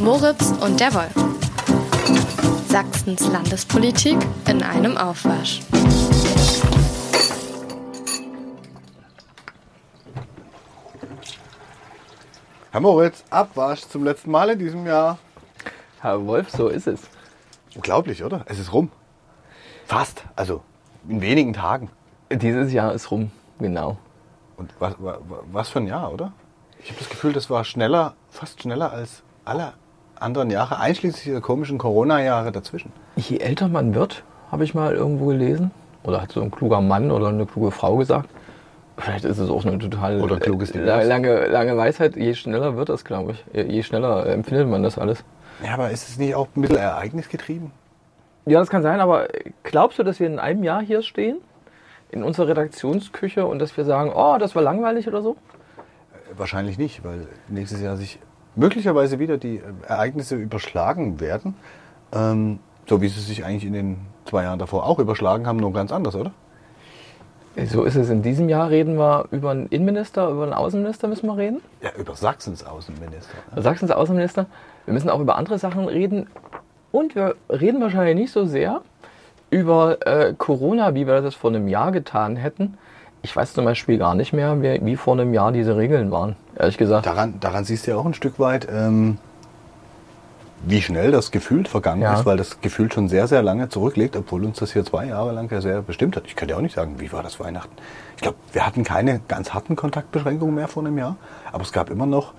Moritz und der Wolf. Sachsens Landespolitik in einem Aufwasch. Herr Moritz, Abwasch zum letzten Mal in diesem Jahr. Herr Wolf, so ist es. Unglaublich, oder? Es ist rum. Fast. Also in wenigen Tagen. Dieses Jahr ist rum, genau. Und was, wa- wa- was für ein Jahr, oder? Ich habe das Gefühl, das war schneller, fast schneller als alle anderen Jahre, einschließlich der komischen Corona-Jahre dazwischen. Je älter man wird, habe ich mal irgendwo gelesen, oder hat so ein kluger Mann oder eine kluge Frau gesagt, vielleicht ist es auch eine total Oder kluges äh, Divers. lange, lange Weisheit, je schneller wird das, glaube ich. Je schneller empfindet man das alles. Ja, aber ist es nicht auch ein bisschen ereignisgetrieben? Ja, das kann sein, aber glaubst du, dass wir in einem Jahr hier stehen? In unserer Redaktionsküche und dass wir sagen, oh, das war langweilig oder so? Äh, Wahrscheinlich nicht, weil nächstes Jahr sich möglicherweise wieder die äh, Ereignisse überschlagen werden. Ähm, so wie sie sich eigentlich in den zwei Jahren davor auch überschlagen haben, nur ganz anders, oder? So ist es. In diesem Jahr reden wir über einen Innenminister, über einen Außenminister müssen wir reden. Ja, über Sachsens Außenminister. ne? Sachsens Außenminister. Wir müssen auch über andere Sachen reden. Und wir reden wahrscheinlich nicht so sehr über äh, Corona, wie wir das vor einem Jahr getan hätten. Ich weiß zum Beispiel gar nicht mehr, wie, vor einem Jahr diese Regeln waren, ehrlich gesagt. Daran, daran siehst du ja auch ein Stück weit, ähm, wie schnell das gefühlt vergangen Ja. ist, weil das gefühlt schon sehr, sehr lange zurückliegt, obwohl uns das hier zwei Jahre lang ja sehr bestimmt hat. Ich kann dir auch nicht sagen, wie war das Weihnachten. Ich glaube, wir hatten keine ganz harten Kontaktbeschränkungen mehr vor einem Jahr, aber es gab immer noch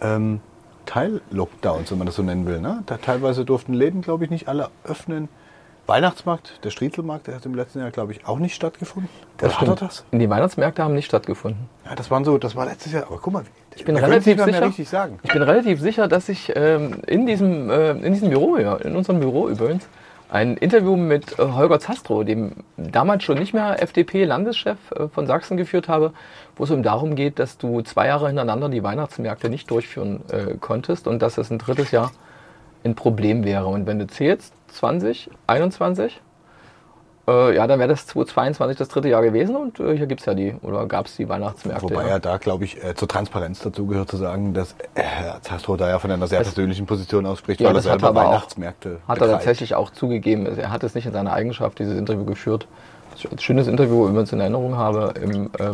ähm, Teil-Lockdowns, wenn man das so nennen will. Ne? Da teilweise durften Läden, glaube ich, nicht alle öffnen. Weihnachtsmarkt, der Striezelmarkt, der hat im letzten Jahr, glaube ich, auch nicht stattgefunden. Oder hat er das? Die Weihnachtsmärkte haben nicht stattgefunden. Ja, das waren so, das war letztes Jahr. Aber guck mal, Ich bin relativ sicher. Ich bin relativ sicher, dass ich ähm, in diesem äh, in diesem Büro, ja, in unserem Büro übrigens, ein Interview mit äh, Holger Zastrow, dem damals schon nicht mehr FDP-Landeschef äh, von Sachsen geführt habe, wo es um darum geht, dass du zwei Jahre hintereinander die Weihnachtsmärkte nicht durchführen äh, konntest und dass es ein drittes Jahr ein Problem wäre. Und wenn du zählst, 20, 21, äh, ja, dann wäre das 2022 das dritte Jahr gewesen und äh, hier gibt's ja die, oder gab's die Weihnachtsmärkte. Wobei ja. ja da, glaube ich, äh, zur Transparenz dazu gehört zu sagen, dass äh, Herr Zastrow da ja von einer sehr persönlichen Position ausspricht, Ja, weil er das hat selber er aber auch- Weihnachtsmärkte Hat er betreibt. tatsächlich auch zugegeben. Er hat es nicht in seiner Eigenschaft, dieses Interview geführt. Ein schönes Interview, wenn man es in Erinnerung habe, im, ähm,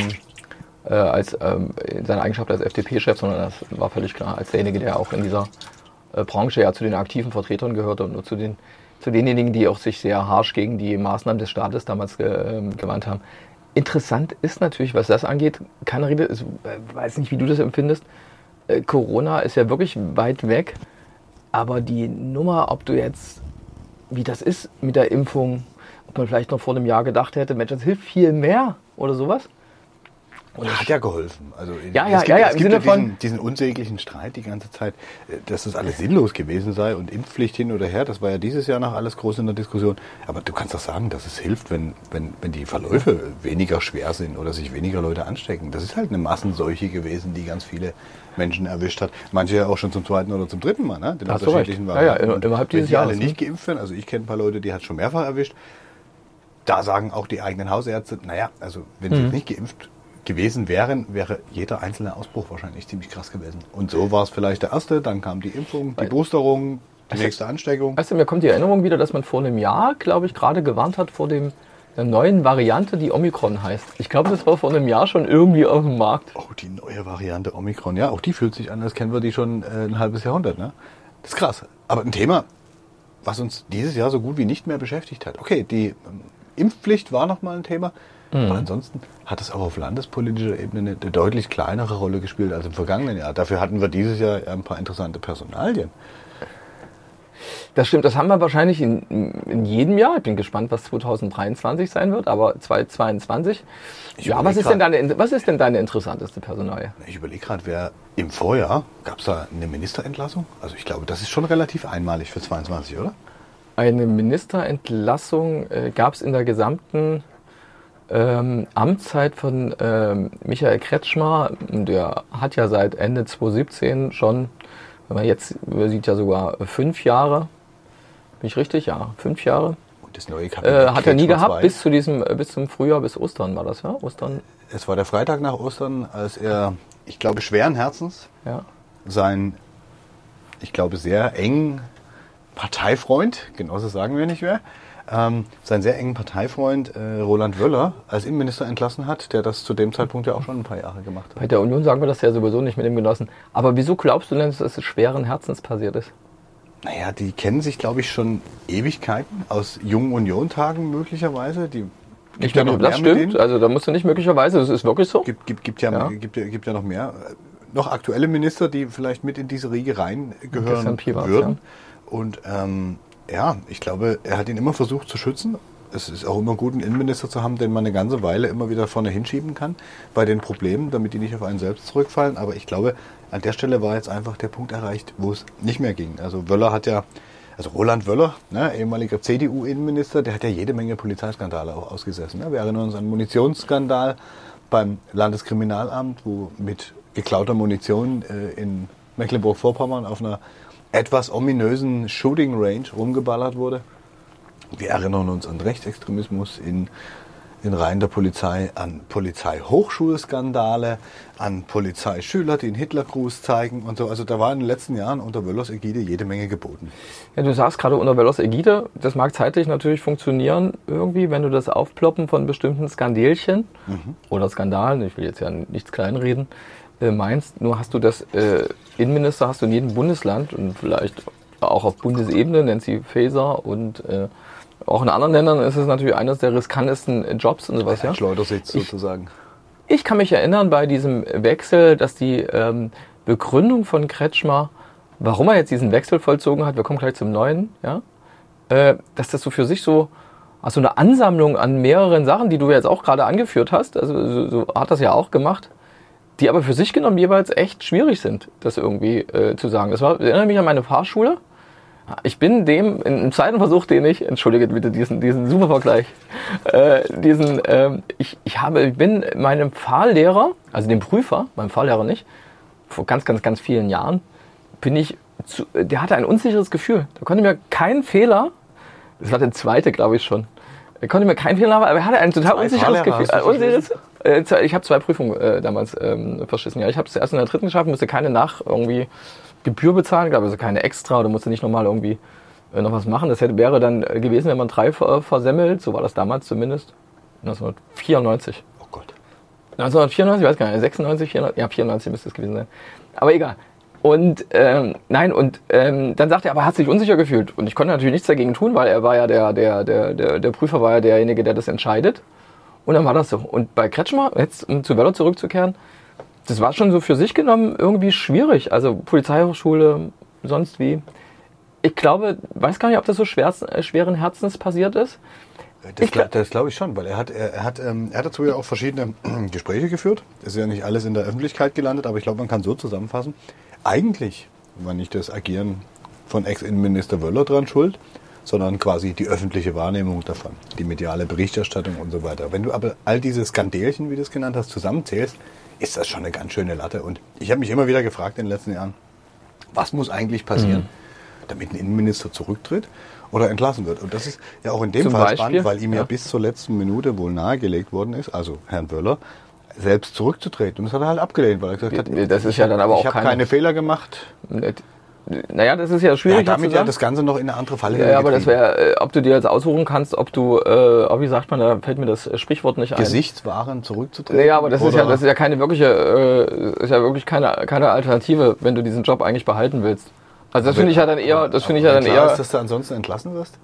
äh, als, ähm, in seiner Eigenschaft als FDP-Chef, sondern das war völlig klar, als derjenige, der auch in dieser äh, Branche ja zu den aktiven Vertretern gehörte und nur zu, den, zu denjenigen, die auch sich sehr harsch gegen die Maßnahmen des Staates damals ge, ähm, gewandt haben. Interessant ist natürlich, was das angeht, keine Rede, ich äh, weiß nicht, wie du das empfindest. Äh, Corona ist ja wirklich weit weg. Aber die Nummer, ob du jetzt, wie das ist mit der Impfung, ob man vielleicht noch vor einem Jahr gedacht hätte, Mensch, das hilft viel mehr oder sowas. Und hat ja geholfen. Also Ja, ja, es gibt, ja, ja, es gibt ja diesen, diesen unsäglichen Streit die ganze Zeit, äh, dass das alles sinnlos gewesen sei und Impfpflicht hin oder her. Das war ja dieses Jahr noch alles groß in der Diskussion. Aber du kannst doch sagen, dass es hilft, wenn, wenn, wenn die Verläufe weniger schwer sind oder sich weniger Leute anstecken. Das ist halt eine Massenseuche gewesen, die ganz viele Menschen erwischt hat. Manche ja auch schon zum zweiten oder zum dritten Mal, ne? Den Hast du recht. unterschiedlichen Ja, ja. Und innerhalb wenn dieses die alle ne? nicht geimpft werden, also ich kenne ein paar Leute, die hat schon mehrfach erwischt, da sagen auch die eigenen Hausärzte, naja, also wenn Mhm. sie jetzt nicht geimpft gewesen wären, wäre jeder einzelne Ausbruch wahrscheinlich ziemlich krass gewesen. Und so war es vielleicht der erste, dann kam die Impfung, die Boosterung, die nächste Ansteckung. Weißt du, mir kommt die Erinnerung wieder, dass man vor einem Jahr, glaube ich, gerade gewarnt hat vor dem, der neuen Variante, die Omikron heißt. Ich glaube, das war vor einem Jahr schon irgendwie auf dem Markt. Oh, die neue Variante Omikron, ja, auch die fühlt sich an, als kennen wir die schon äh, ein halbes Jahrhundert, ne? Das ist krass. Aber ein Thema, was uns dieses Jahr so gut wie nicht mehr beschäftigt hat. Okay, die ähm, Impfpflicht war nochmal ein Thema, aber ansonsten hat es auch auf landespolitischer Ebene eine, deutlich kleinere Rolle gespielt als im vergangenen Jahr. Dafür hatten wir dieses Jahr ein paar interessante Personalien. Das stimmt, das haben wir wahrscheinlich in, in jedem Jahr. Ich bin gespannt, was 2023 sein wird, aber 2022. Ich Ja, was ist, grad- denn deine, was ist denn deine interessanteste Personalie? Ich überlege gerade, wer im Vorjahr, gab es da eine Ministerentlassung? Also ich glaube, das ist schon relativ einmalig für 22, oder? Eine Ministerentlassung äh, gab es in der gesamten ähm, Amtszeit von ähm, Michael Kretschmer. Der hat ja seit Ende 2017 schon, wenn man jetzt sieht ja sogar fünf Jahre. Bin ich richtig? Ja, fünf Jahre. Und das neue Äh, Kabinett hat er nie gehabt, bis zu diesem, äh, bis zum Frühjahr, bis Ostern war das, ja? Ostern, Es war der Freitag nach Ostern, als er, ich glaube, schweren Herzens ja. sein ich glaube, sehr engen Parteifreund, genauso sagen wir nicht mehr, ähm, seinen sehr engen Parteifreund äh, Roland Wöller als Innenminister entlassen hat, der das zu dem Zeitpunkt ja auch schon ein paar Jahre gemacht hat. Bei der Union sagen wir das ja sowieso nicht mit dem Genossen. Aber wieso glaubst du denn, dass es schweren Herzens passiert ist? Naja, die kennen sich, glaube ich, schon Ewigkeiten aus jungen Union-Tagen möglicherweise. Die Nicht ja mehr, das stimmt, also da musst du nicht möglicherweise, das ist wirklich so. Gibt, gibt, gibt, ja, ja. Gibt, gibt ja noch mehr. Noch aktuelle Minister, die vielleicht mit in diese Riege reingehören würden. Ja. Und ähm, ja, ich glaube, er hat ihn immer versucht zu schützen. Es ist auch immer gut, einen Innenminister zu haben, den man eine ganze Weile immer wieder vorne hinschieben kann bei den Problemen, damit die nicht auf einen selbst zurückfallen. Aber ich glaube, an der Stelle war jetzt einfach der Punkt erreicht, wo es nicht mehr ging. Also Wöller hat ja, also Roland Wöller, ne, ehemaliger CDU-Innenminister, der hat ja jede Menge Polizeiskandale auch ausgesessen. Ne? Wir erinnern uns an einen Munitionsskandal beim Landeskriminalamt, wo mit geklauter Munition äh, in Mecklenburg-Vorpommern auf einer etwas ominösen Shooting Range rumgeballert wurde. Wir erinnern uns an Rechtsextremismus in, in Reihen der Polizei, an Polizeihochschulskandale, an Polizeischüler, die einen Hitlergruß zeigen und so. Also da war in den letzten Jahren unter Wöllers Ägide jede Menge geboten. Ja, du sagst gerade unter Wöllers Ägide, das mag zeitlich natürlich funktionieren irgendwie, wenn du das Aufploppen von bestimmten Skandelchen mhm. oder Skandalen, ich will jetzt ja nichts kleinreden, äh, meinst. Nur hast du das äh, Innenminister hast du in jedem Bundesland und vielleicht auch auf Bundesebene, Nancy Faeser und äh, auch in anderen Ländern ist es natürlich eines der riskantesten Jobs und sowas. Ja, Schleudersitz sozusagen. Ich kann mich erinnern bei diesem Wechsel, dass die ähm, Begründung von Kretschmer, warum er jetzt diesen Wechsel vollzogen hat, wir kommen gleich zum neuen, ja, äh, dass das so für sich so also eine Ansammlung an mehreren Sachen, die du jetzt auch gerade angeführt hast, also so, so hat das ja auch gemacht, die aber für sich genommen jeweils echt schwierig sind, das irgendwie äh, zu sagen. Das war, erinnere mich an meine Fahrschule. Ich bin dem, in einem zweiten Versuch, den ich, entschuldige bitte diesen, diesen super Vergleich, äh, diesen, äh, ich, ich habe, ich bin meinem Fahrlehrer, also dem Prüfer, meinem Fahrlehrer nicht, vor ganz, ganz, ganz vielen Jahren, bin ich, zu, der hatte ein unsicheres Gefühl. Da konnte mir kein Fehler, das war der zweite, glaube ich schon, er konnte mir keinen Fehler machen, aber er hatte ein total unsicheres Gefühl. Äh, unsicheres, äh, ich habe zwei Prüfungen äh, damals ähm, verschissen. Ja, ich habe es erst in der dritten geschafft, musste keine nach irgendwie Gebühr bezahlen, glaube also keine extra oder musste nicht nochmal irgendwie äh, noch was machen. Das hätte, wäre dann äh, gewesen, wenn man drei ver versemmelt, so war das damals zumindest. 1994. Oh Gott. 1994, ich weiß gar nicht, 96, 94, ja 94 müsste es gewesen sein. Aber egal. Und ähm, nein, und ähm, dann sagt er, aber er hat sich unsicher gefühlt. Und ich konnte natürlich nichts dagegen tun, weil er war ja der, der, der, der, der Prüfer war ja derjenige, der das entscheidet. Und dann war das so. Und bei Kretschmer, jetzt um zu Wöller zurückzukehren, das war schon so für sich genommen irgendwie schwierig. Also Polizeihochschule, sonst wie. Ich glaube, weiß gar nicht, ob das so schwer, äh, schweren Herzens passiert ist. Das, glaub, das glaube ich schon, weil er hat, er, er hat, ähm, er hat dazu ja auch verschiedene Gespräche geführt. Es ist ja nicht alles in der Öffentlichkeit gelandet, aber ich glaube, man kann so zusammenfassen. Eigentlich war nicht das Agieren von Ex-Innenminister Wöller dran schuld, sondern quasi die öffentliche Wahrnehmung davon, die mediale Berichterstattung und so weiter. Wenn du aber all diese Skandelchen, wie du es genannt hast, zusammenzählst, ist das schon eine ganz schöne Latte. Und ich habe mich immer wieder gefragt in den letzten Jahren, was muss eigentlich passieren, mhm. damit ein Innenminister zurücktritt oder entlassen wird? Und das ist ja auch in dem Zum Fall Beispiel? spannend, weil ihm ja. ja bis zur letzten Minute wohl nahegelegt worden ist, also Herrn Wöller, selbst zurückzutreten. Und das hat er halt abgelehnt, weil er gesagt hat, das ist ja dann aber auch ich habe keine Fehler gemacht. Naja, das ist ja schwierig. Ja, damit ja das Ganze noch in eine andere Falle Ja, aber das wäre, äh, ob du dir jetzt aussuchen kannst, ob du, äh, wie sagt man, da fällt mir das Sprichwort nicht ein. Gesichtswaren zurückzutreten. Naja, aber das ist ja, das ist ja keine wirkliche, äh, ist ja wirklich keine, keine Alternative, wenn du diesen Job eigentlich behalten willst. Also das finde ich ja dann eher, das finde ich ja dann eher. Ist, dass du ansonsten entlassen wirst?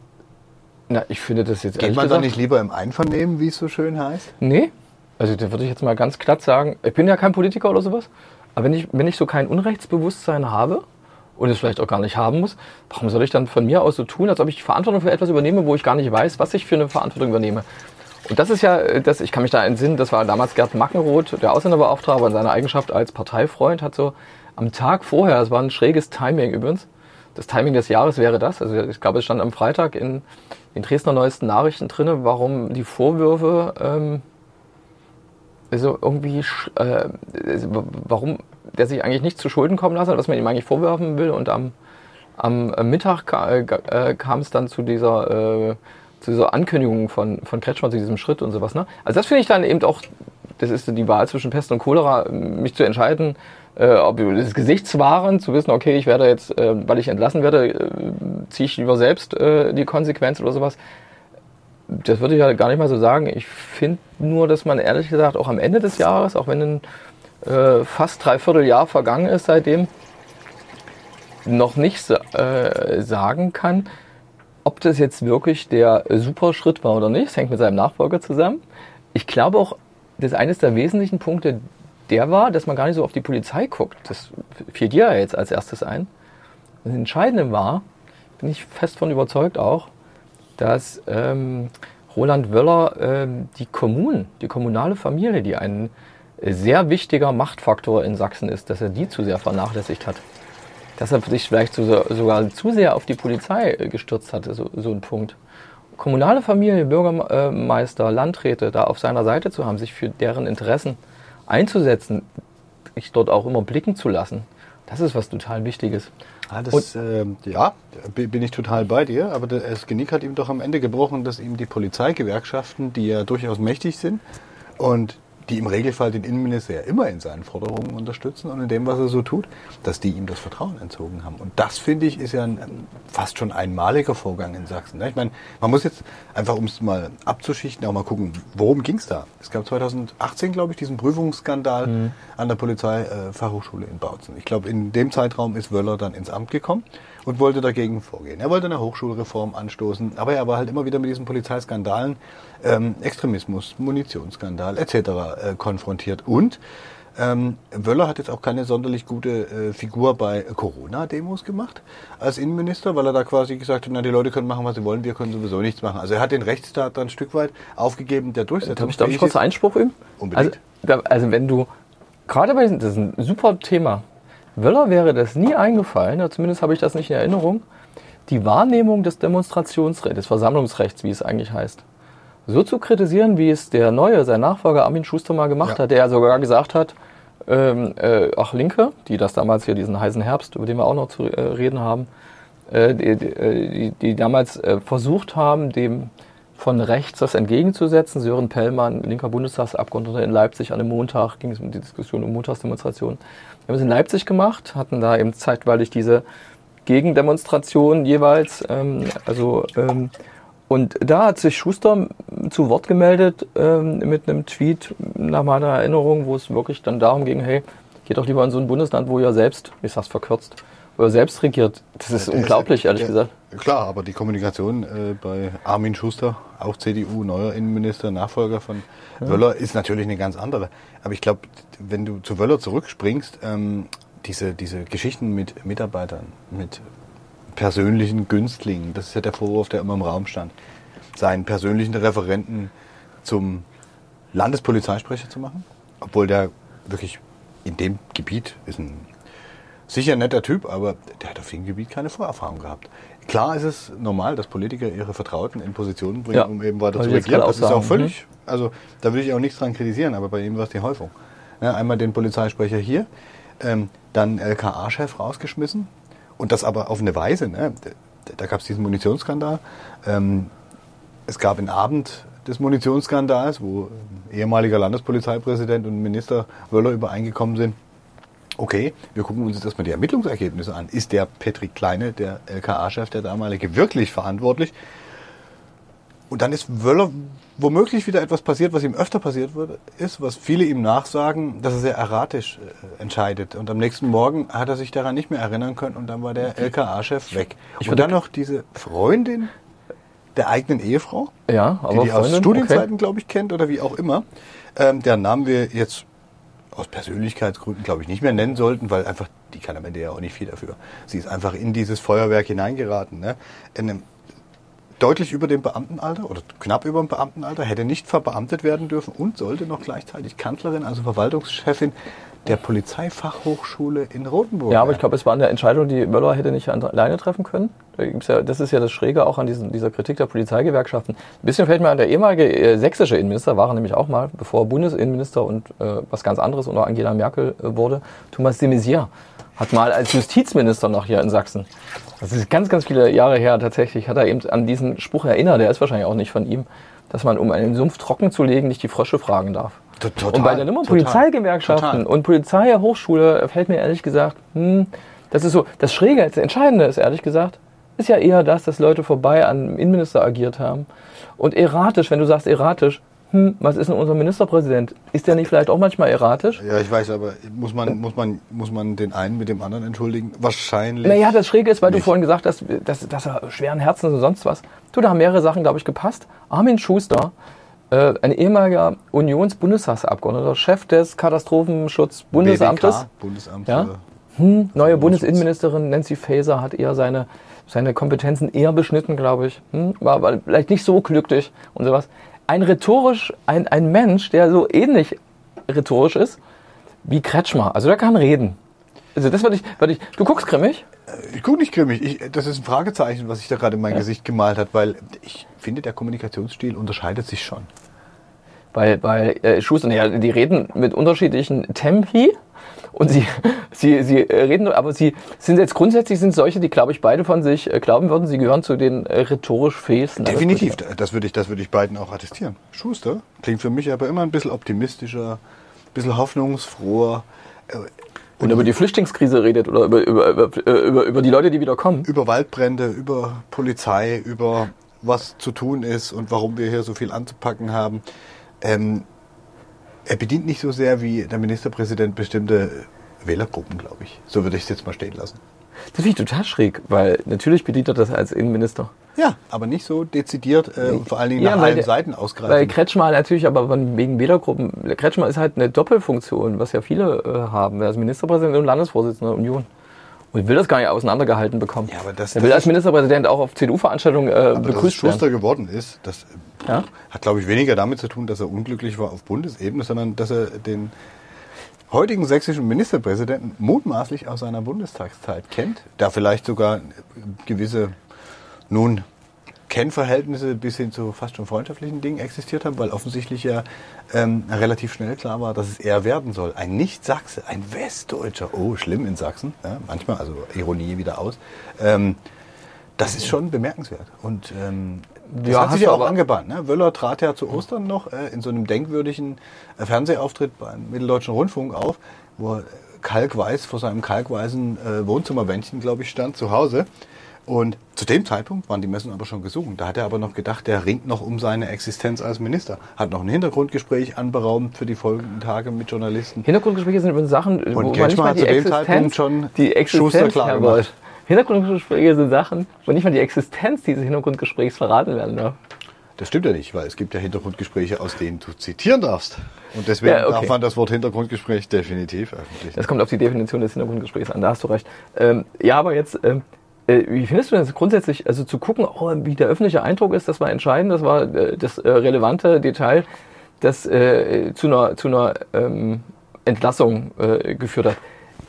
Na, ich finde das jetzt. Geht man da nicht lieber im Einvernehmen, wie es so schön heißt? Nee. Also da würde ich jetzt mal ganz glatt sagen, ich bin ja kein Politiker oder sowas, aber wenn ich, wenn ich so kein Unrechtsbewusstsein habe, und es vielleicht auch gar nicht haben muss, warum soll ich dann von mir aus so tun, als ob ich Verantwortung für etwas übernehme, wo ich gar nicht weiß, was ich für eine Verantwortung übernehme? Und das ist ja, das, ich kann mich da entsinnen, das war damals Gerd Mackenroth, der Ausländerbeauftragte in seiner Eigenschaft als Parteifreund, hat so am Tag vorher, das war ein schräges Timing übrigens, das Timing des Jahres wäre das, also ich glaube, es stand am Freitag in den Dresdner Neuesten Nachrichten drin, warum die Vorwürfe, ähm, also irgendwie, äh, warum der sich eigentlich nicht zu Schulden kommen lassen, was man ihm eigentlich vorwerfen will. Und am, am Mittag ka, äh, kam es dann zu dieser, äh, zu dieser Ankündigung von, von Kretschmann, zu diesem Schritt und sowas. Ne? Also das finde ich dann eben auch das ist die Wahl zwischen Pest und Cholera, mich zu entscheiden, äh, ob das Gesichtswahren, zu wissen, okay, ich werde jetzt, äh, weil ich entlassen werde, äh, ziehe ich lieber selbst äh, die Konsequenz oder sowas. Das würde ich ja gar nicht mal so sagen. Ich finde nur, dass man ehrlich gesagt auch am Ende des Jahres, auch wenn ein äh, fast dreiviertel Jahr vergangen ist seitdem, noch nicht äh, sagen kann, ob das jetzt wirklich der super Schritt war oder nicht. Es hängt mit seinem Nachfolger zusammen. Ich glaube auch, dass eines der wesentlichen Punkte der war, dass man gar nicht so auf die Polizei guckt. Das fiel dir ja jetzt als erstes ein. Das Entscheidende war, bin ich fest von überzeugt auch, dass ähm, Roland Wöller ähm, die Kommunen, die kommunale Familie, die ein sehr wichtiger Machtfaktor in Sachsen ist, dass er die zu sehr vernachlässigt hat. Dass er sich vielleicht so, sogar zu sehr auf die Polizei gestürzt hat, so, so ein Punkt. Kommunale Familie, Bürgermeister, Landräte da auf seiner Seite zu haben, sich für deren Interessen einzusetzen, sich dort auch immer blicken zu lassen, das ist was total Wichtiges. Ah, das, äh, ja, bin ich total bei dir, aber das Genick hat ihm doch am Ende gebrochen, dass ihm die Polizeigewerkschaften, die ja durchaus mächtig sind und die im Regelfall den Innenminister ja immer in seinen Forderungen unterstützen und in dem, was er so tut, dass die ihm das Vertrauen entzogen haben. Und das, finde ich, ist ja ein, fast schon einmaliger Vorgang in Sachsen. Ne? Ich meine, man muss jetzt einfach, um es mal abzuschichten, auch mal gucken, worum ging es da? Es gab 2018, glaube ich, diesen Prüfungsskandal mhm. an der Polizeifachhochschule in Bautzen. Ich glaube, in dem Zeitraum ist Wöller dann ins Amt gekommen und wollte dagegen vorgehen. Er wollte eine Hochschulreform anstoßen, aber er war halt immer wieder mit diesen Polizeiskandalen, ähm, Extremismus, Munitionsskandal etc. Äh, konfrontiert. Und ähm, Wöller hat jetzt auch keine sonderlich gute äh, Figur bei Corona-Demos gemacht als Innenminister, weil er da quasi gesagt hat, na, die Leute können machen, was sie wollen, wir können sowieso nichts machen. Also er hat den Rechtsstaat dann ein Stück weit aufgegeben, der Durchsetzung. Darf ich, darf ich kurz Einspruch üben? Unbedingt. Also, also wenn du, gerade bei, das ist ein super Thema, Wöller wäre das nie eingefallen, zumindest habe ich das nicht in Erinnerung, die Wahrnehmung des Demonstrationsrechts, des Versammlungsrechts, wie es eigentlich heißt, so zu kritisieren, wie es der neue, sein Nachfolger Armin Schuster mal gemacht ja. hat, der ja sogar gesagt hat, ähm, äh, auch Linke, die das damals hier diesen heißen Herbst, über den wir auch noch zu äh, reden haben, äh, die, die, äh, die, damals äh, versucht haben, dem von rechts das entgegenzusetzen. Sören Pellmann, linker Bundestagsabgeordneter in Leipzig an dem Montag, ging es um die Diskussion um Montagsdemonstrationen. Wir haben es in Leipzig gemacht, hatten da eben zeitweilig diese Gegendemonstration jeweils. Ähm, also ähm, und da hat sich Schuster zu Wort gemeldet ähm, mit einem Tweet nach meiner Erinnerung, wo es wirklich dann darum ging, hey, geht doch lieber in so ein Bundesland, wo ihr selbst, ich sag's verkürzt, ihr selbst regiert. Das ist ja, unglaublich, ist, ehrlich ja, gesagt. Klar, aber die Kommunikation äh, bei Armin Schuster, auch CDU, neuer Innenminister, Nachfolger von ja. Wöller, ist natürlich eine ganz andere. Aber ich glaube, wenn du zu Wöller zurückspringst, ähm, diese, diese Geschichten mit Mitarbeitern, mit persönlichen Günstlingen, das ist ja der Vorwurf, der immer im Raum stand, seinen persönlichen Referenten zum Landespolizeisprecher zu machen, obwohl der wirklich in dem Gebiet ist ein sicher netter Typ, aber der hat auf dem Gebiet keine Vorerfahrung gehabt. Klar ist es normal, dass Politiker ihre Vertrauten in Positionen bringen, ja, um eben weiter zu regieren. Das ist auch völlig, ne? also da will ich auch nichts dran kritisieren, aber bei ihm war es die Häufung. Ja, einmal den Polizeisprecher hier, ähm, dann LKA-Chef rausgeschmissen und das aber auf eine Weise. Ne? Da gab es diesen Munitionsskandal. Ähm, es gab einen Abend des Munitionsskandals, wo ehemaliger Landespolizeipräsident und Minister Wöller übereingekommen sind, okay, wir gucken uns jetzt erstmal die Ermittlungsergebnisse an. Ist der Patrick Kleine, der LKA-Chef, der damalige, wirklich verantwortlich? Und dann ist Wöller womöglich wieder etwas passiert, was ihm öfter passiert wurde, ist, was viele ihm nachsagen, dass er sehr erratisch äh, entscheidet. Und am nächsten Morgen hat er sich daran nicht mehr erinnern können und dann war der LKA-Chef weg. Ich und dann noch diese Freundin der eigenen Ehefrau, ja, aber die die aus Studienzeiten, okay. glaube ich, kennt oder wie auch immer. Ähm, deren Namen wir jetzt aus Persönlichkeitsgründen, glaube ich, nicht mehr nennen sollten, weil einfach, die kann am Ende ja auch nicht viel dafür. Sie ist einfach in dieses Feuerwerk hineingeraten. Ne? In einem deutlich über dem Beamtenalter oder knapp über dem Beamtenalter, hätte nicht verbeamtet werden dürfen und sollte noch gleichzeitig Kanzlerin, also Verwaltungschefin der Polizeifachhochschule in Rotenburg. Ja, aber ich glaube, es war eine Entscheidung, die Möller hätte nicht alleine treffen können. das ist ja das Schräge auch an diesen, dieser Kritik der Polizeigewerkschaften. Ein bisschen fällt mir an, der ehemalige äh, sächsische Innenminister war nämlich auch mal, bevor er Bundesinnenminister und äh, was ganz anderes unter Angela Merkel äh, wurde, Thomas de Maizière hat mal als Justizminister noch hier in Sachsen, das ist ganz, ganz viele Jahre her tatsächlich, hat er eben an diesen Spruch erinnert, der ist wahrscheinlich auch nicht von ihm, dass man, um einen Sumpf trocken zu legen, nicht die Frösche fragen darf. Total, und bei den immer total, Polizeigewerkschaften total. und Polizei, Hochschule fällt mir ehrlich gesagt, hm, das ist so, das Schräge, das Entscheidende ist ehrlich gesagt, ist ja eher das, dass Leute vorbei an dem Innenminister agiert haben. Und erratisch, wenn du sagst erratisch, hm, was ist denn unser Ministerpräsident? Ist der nicht vielleicht auch manchmal erratisch? Ja, ich weiß, aber muss man, muss man, muss man den einen mit dem anderen entschuldigen? Wahrscheinlich. Naja, das Schräge ist, weil du Nicht. vorhin gesagt hast, dass, dass er schweren Herzens und sonst was. Du, da haben mehrere Sachen, glaube ich, gepasst. Armin Schuster, äh, ein ehemaliger Unions-Bundestagsabgeordneter, Chef des Katastrophenschutzbundesamtes. Bundesamt Ja? Hm, neue. Bundesinnenministerin Nancy Faeser hat eher seine, seine Kompetenzen eher beschnitten, glaube ich. Hm, war, war vielleicht nicht so glücklich und sowas. Ein rhetorisch, ein, ein Mensch, der so ähnlich rhetorisch ist wie Kretschmer. Also der kann reden. Also das würde ich, würde ich, du guckst grimmig? Ich gucke nicht grimmig. Ich, das ist ein Fragezeichen, was sich da gerade in mein Gesicht gemalt hat, weil ich finde, der Kommunikationsstil unterscheidet sich schon. Weil, weil äh, Schuster, ja, die reden mit unterschiedlichen Tempi und sie, sie, sie äh, reden, aber sie sind jetzt grundsätzlich sind solche, die, glaube ich, beide von sich äh, glauben würden, sie gehören zu den äh, rhetorisch fähigsten. Definitiv, das würde ich, das würde ich beiden auch attestieren. Schuster klingt für mich aber immer ein bisschen optimistischer, ein bisschen hoffnungsfroher. äh, Und über die Flüchtlingskrise redet oder über, über, über, äh, über, über die Leute, die wieder kommen. über Waldbrände, über Polizei, über was zu tun ist und warum wir hier so viel anzupacken haben. Ähm, er bedient nicht so sehr wie der Ministerpräsident bestimmte Wählergruppen, glaube ich. So würde ich es jetzt mal stehen lassen. Das finde ich total schräg, weil natürlich bedient er das als Innenminister. Ja, aber nicht so dezidiert äh, und vor allen Dingen Ja, nach weil allen der- Seiten Weil ausgreifen. Kretschmer natürlich, aber wegen Wählergruppen, Kretschmer ist halt eine Doppelfunktion, was ja viele äh, haben. Er ist Ministerpräsident und Landesvorsitzender der Union. Und will das gar nicht auseinandergehalten bekommen. Ja, aber das- er das will als ist- Ministerpräsident auch auf CDU-Veranstaltungen äh, begrüßt Schuster werden. geworden ist, das äh, Ja? hat, glaube ich, weniger damit zu tun, dass er unglücklich war auf Bundesebene, sondern dass er den heutigen sächsischen Ministerpräsidenten mutmaßlich aus seiner Bundestagszeit kennt, da vielleicht sogar gewisse nun Kennverhältnisse bis hin zu fast schon freundschaftlichen Dingen existiert haben, weil offensichtlich ja ähm, relativ schnell klar war, dass es er werden soll. Ein Nicht-Sachse, ein Westdeutscher, oh, schlimm in Sachsen, ja, manchmal, also Ironie wieder aus. Ähm, das ist schon bemerkenswert. Und ähm, das Ja, hat sich ja auch angebahnt. Ne? Wöller trat ja zu Ostern noch äh, in so einem denkwürdigen äh, Fernsehauftritt beim Mitteldeutschen Rundfunk auf, wo er kalkweiß vor seinem kalkweißen äh, Wohnzimmerwändchen, glaube ich, stand zu Hause. Und zu dem Zeitpunkt waren die Messen aber schon gesungen. Da hat er aber noch gedacht, der ringt noch um seine Existenz als Minister. Hat noch ein Hintergrundgespräch anberaumt für die folgenden Tage mit Journalisten. Hintergrundgespräche sind übrigens Sachen, wo man nicht mal hat die zu dem Existenz, Zeitpunkt schon die Schuster Existenz klar gemacht. Hintergrundgespräche sind Sachen, wo nicht mal die Existenz dieses Hintergrundgesprächs verraten werden darf. Das stimmt ja nicht, weil es gibt ja Hintergrundgespräche, aus denen du zitieren darfst. Und deswegen Ja, okay. darf man das Wort Hintergrundgespräch definitiv öffentlich. Das kommt auf die Definition des Hintergrundgesprächs an, da hast du recht. Ähm, ja, aber jetzt, ähm, äh, wie findest du das grundsätzlich, also zu gucken, oh, wie der öffentliche Eindruck ist, das war entscheidend, das war äh, das äh, relevante Detail, das äh, zu einer, zu einer ähm, Entlassung äh, geführt hat.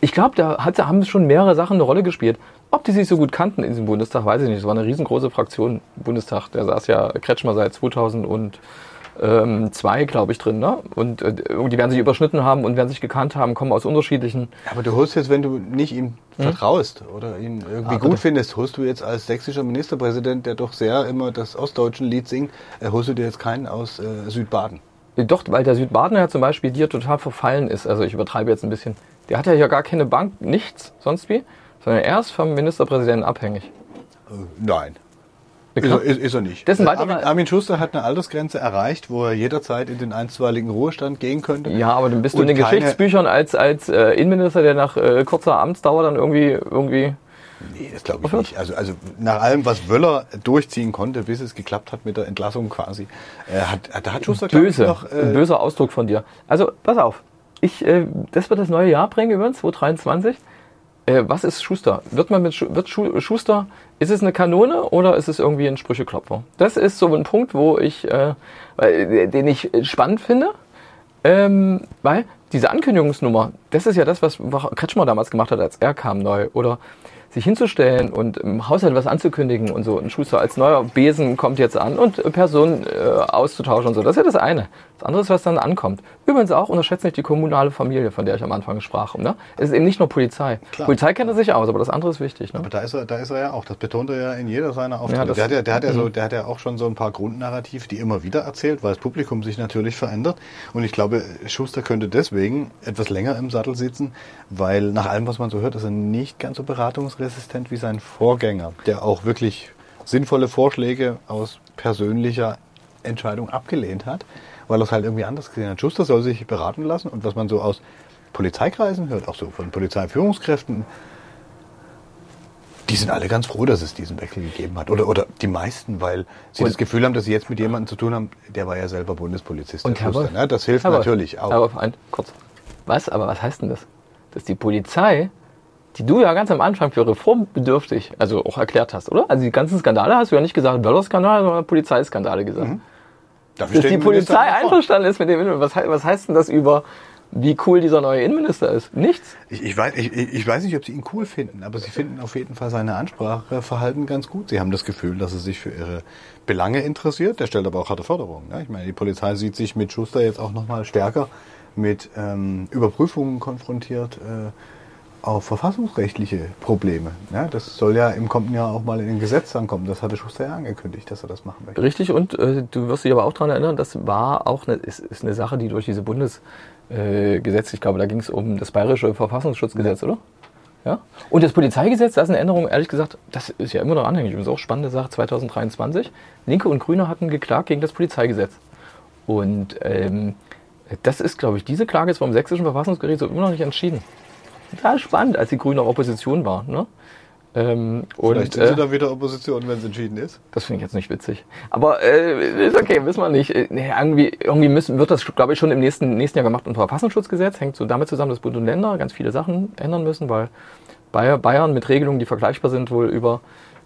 Ich glaube, da hat, haben schon mehrere Sachen eine Rolle gespielt. Ob die sich so gut kannten in diesem Bundestag, weiß ich nicht. Es war eine riesengroße Fraktion im Bundestag. Da saß ja Kretschmer seit 2002, glaube ich, drin. Ne? Und äh, die werden sich überschnitten haben und werden sich gekannt haben, kommen aus unterschiedlichen Aber du holst jetzt, wenn du nicht ihm vertraust oder ihn irgendwie Ah, gut findest, holst du jetzt als sächsischer Ministerpräsident, der doch sehr immer das ostdeutschen Lied singt, äh, holst du dir jetzt keinen aus äh, Südbaden. Doch, weil der Südbadener ja zum Beispiel dir total verfallen ist. Also ich übertreibe jetzt ein bisschen. Der hat ja hier gar keine Bank, nichts, sonst wie, sondern er ist vom Ministerpräsidenten abhängig. Äh, nein. Ist er, ist, ist er nicht. Das ist ein Äh, weiterer- Armin, Armin Schuster hat eine Altersgrenze erreicht, wo er jederzeit in den einstweiligen Ruhestand gehen könnte. Ja, aber dann bist du in den Geschichtsbüchern als, als äh, Innenminister, der nach äh, kurzer Amtsdauer dann irgendwie, irgendwie Nee, das glaube ich Aufhört? nicht. Also, also nach allem, was Wöller durchziehen konnte, bis es geklappt hat mit der Entlassung quasi, äh, hat, da hat Schuster glaub ich, böse, noch... ein Äh, böser Ausdruck von dir. Also, pass auf. Ich, äh, das wird das neue Jahr bringen übrigens, 2023. Äh, was ist Schuster? Wird man mit Schu wird Schu Schuster, ist es eine Kanone oder ist es irgendwie ein Sprücheklopfer? Das ist so ein Punkt, wo ich, äh, äh, den ich äh, spannend finde, ähm, weil diese Ankündigungsnummer, das ist ja das, was Kretschmer damals gemacht hat, als er kam neu. Oder sich hinzustellen und im Haushalt was anzukündigen und so. Ein Schuster als neuer Besen kommt jetzt an und Personen äh, auszutauschen und so. Das ist ja das eine. Das andere ist, was dann ankommt. Übrigens auch unterschätzt nicht die kommunale Familie, von der ich am Anfang sprach. Ne? Es ist eben nicht nur Polizei. Klar. Polizei kennt er sich aus, aber das andere ist wichtig. Ne? Aber da ist, er, da ist er ja auch. Das betont er ja in jeder seiner Auftritte. Ja, der, hat ja, der, hat ja so, mhm. der hat ja auch schon so ein paar Grundnarrative, die immer wieder erzählt, weil das Publikum sich natürlich verändert. Und ich glaube, Schuster könnte deswegen etwas länger im Sattel sitzen, weil nach allem, was man so hört, ist er nicht ganz so beratungsresistent wie sein Vorgänger, der auch wirklich sinnvolle Vorschläge aus persönlicher Entscheidung abgelehnt hat weil er es halt irgendwie anders gesehen hat. Schuster soll sich beraten lassen und was man so aus Polizeikreisen hört, auch so von Polizeiführungskräften, die sind alle ganz froh, dass es diesen Wechsel gegeben hat. Oder, oder die meisten, weil sie und das Gefühl haben, dass sie jetzt mit jemandem zu tun haben, der war ja selber Bundespolizist. Und Herr Wolf, ne? Das hilft Herr natürlich auch. Aber ein, kurz. Was? Aber was heißt denn das? Dass die Polizei, die du ja ganz am Anfang für reformbedürftig, also auch erklärt hast, oder? Also die ganzen Skandale hast du ja nicht gesagt, Böller-Skandal, sondern Polizeiskandale gesagt. Mhm. Dass die Polizei einverstanden ist mit dem Innenminister. Was, was heißt denn das über, wie cool dieser neue Innenminister ist? Nichts. Ich, ich, weiß, ich, ich weiß nicht, ob Sie ihn cool finden, aber Sie finden auf jeden Fall seine Anspracheverhalten ganz gut. Sie haben das Gefühl, dass er sich für Ihre Belange interessiert. Der stellt aber auch harte Forderungen. Ne? Ich meine, die Polizei sieht sich mit Schuster jetzt auch nochmal stärker mit ähm, Überprüfungen konfrontiert. Äh, auch verfassungsrechtliche Probleme. Ja, das soll ja im kommenden Jahr auch mal in den Gesetz ankommen. Das hatte Schuster ja angekündigt, dass er das machen möchte. Richtig, und äh, du wirst dich aber auch daran erinnern, das war auch eine, ist, ist eine Sache, die durch diese Bundesgesetze, äh, ich glaube, da ging es um das bayerische Verfassungsschutzgesetz, ja. oder? Ja? Und das Polizeigesetz, da ist eine Änderung, ehrlich gesagt, das ist ja immer noch anhängig. Das ist auch eine spannende Sache 2023. Linke und Grüne hatten geklagt gegen das Polizeigesetz. Und ähm, das ist, glaube ich, diese Klage ist vom sächsischen Verfassungsgericht so immer noch nicht entschieden total spannend, als die Grünen auch Opposition war. Ne? Ähm, Vielleicht und, sind sie äh, dann wieder Opposition, wenn es entschieden ist. Das finde ich jetzt nicht witzig. Aber äh, ist okay, wissen wir nicht. Äh, irgendwie irgendwie müssen, wird das, glaube ich, schon im nächsten, nächsten Jahr gemacht. Und Verfassungsschutzgesetz hängt so damit zusammen, dass Bund und Länder ganz viele Sachen ändern müssen, weil Bayern mit Regelungen, die vergleichbar sind, wohl über,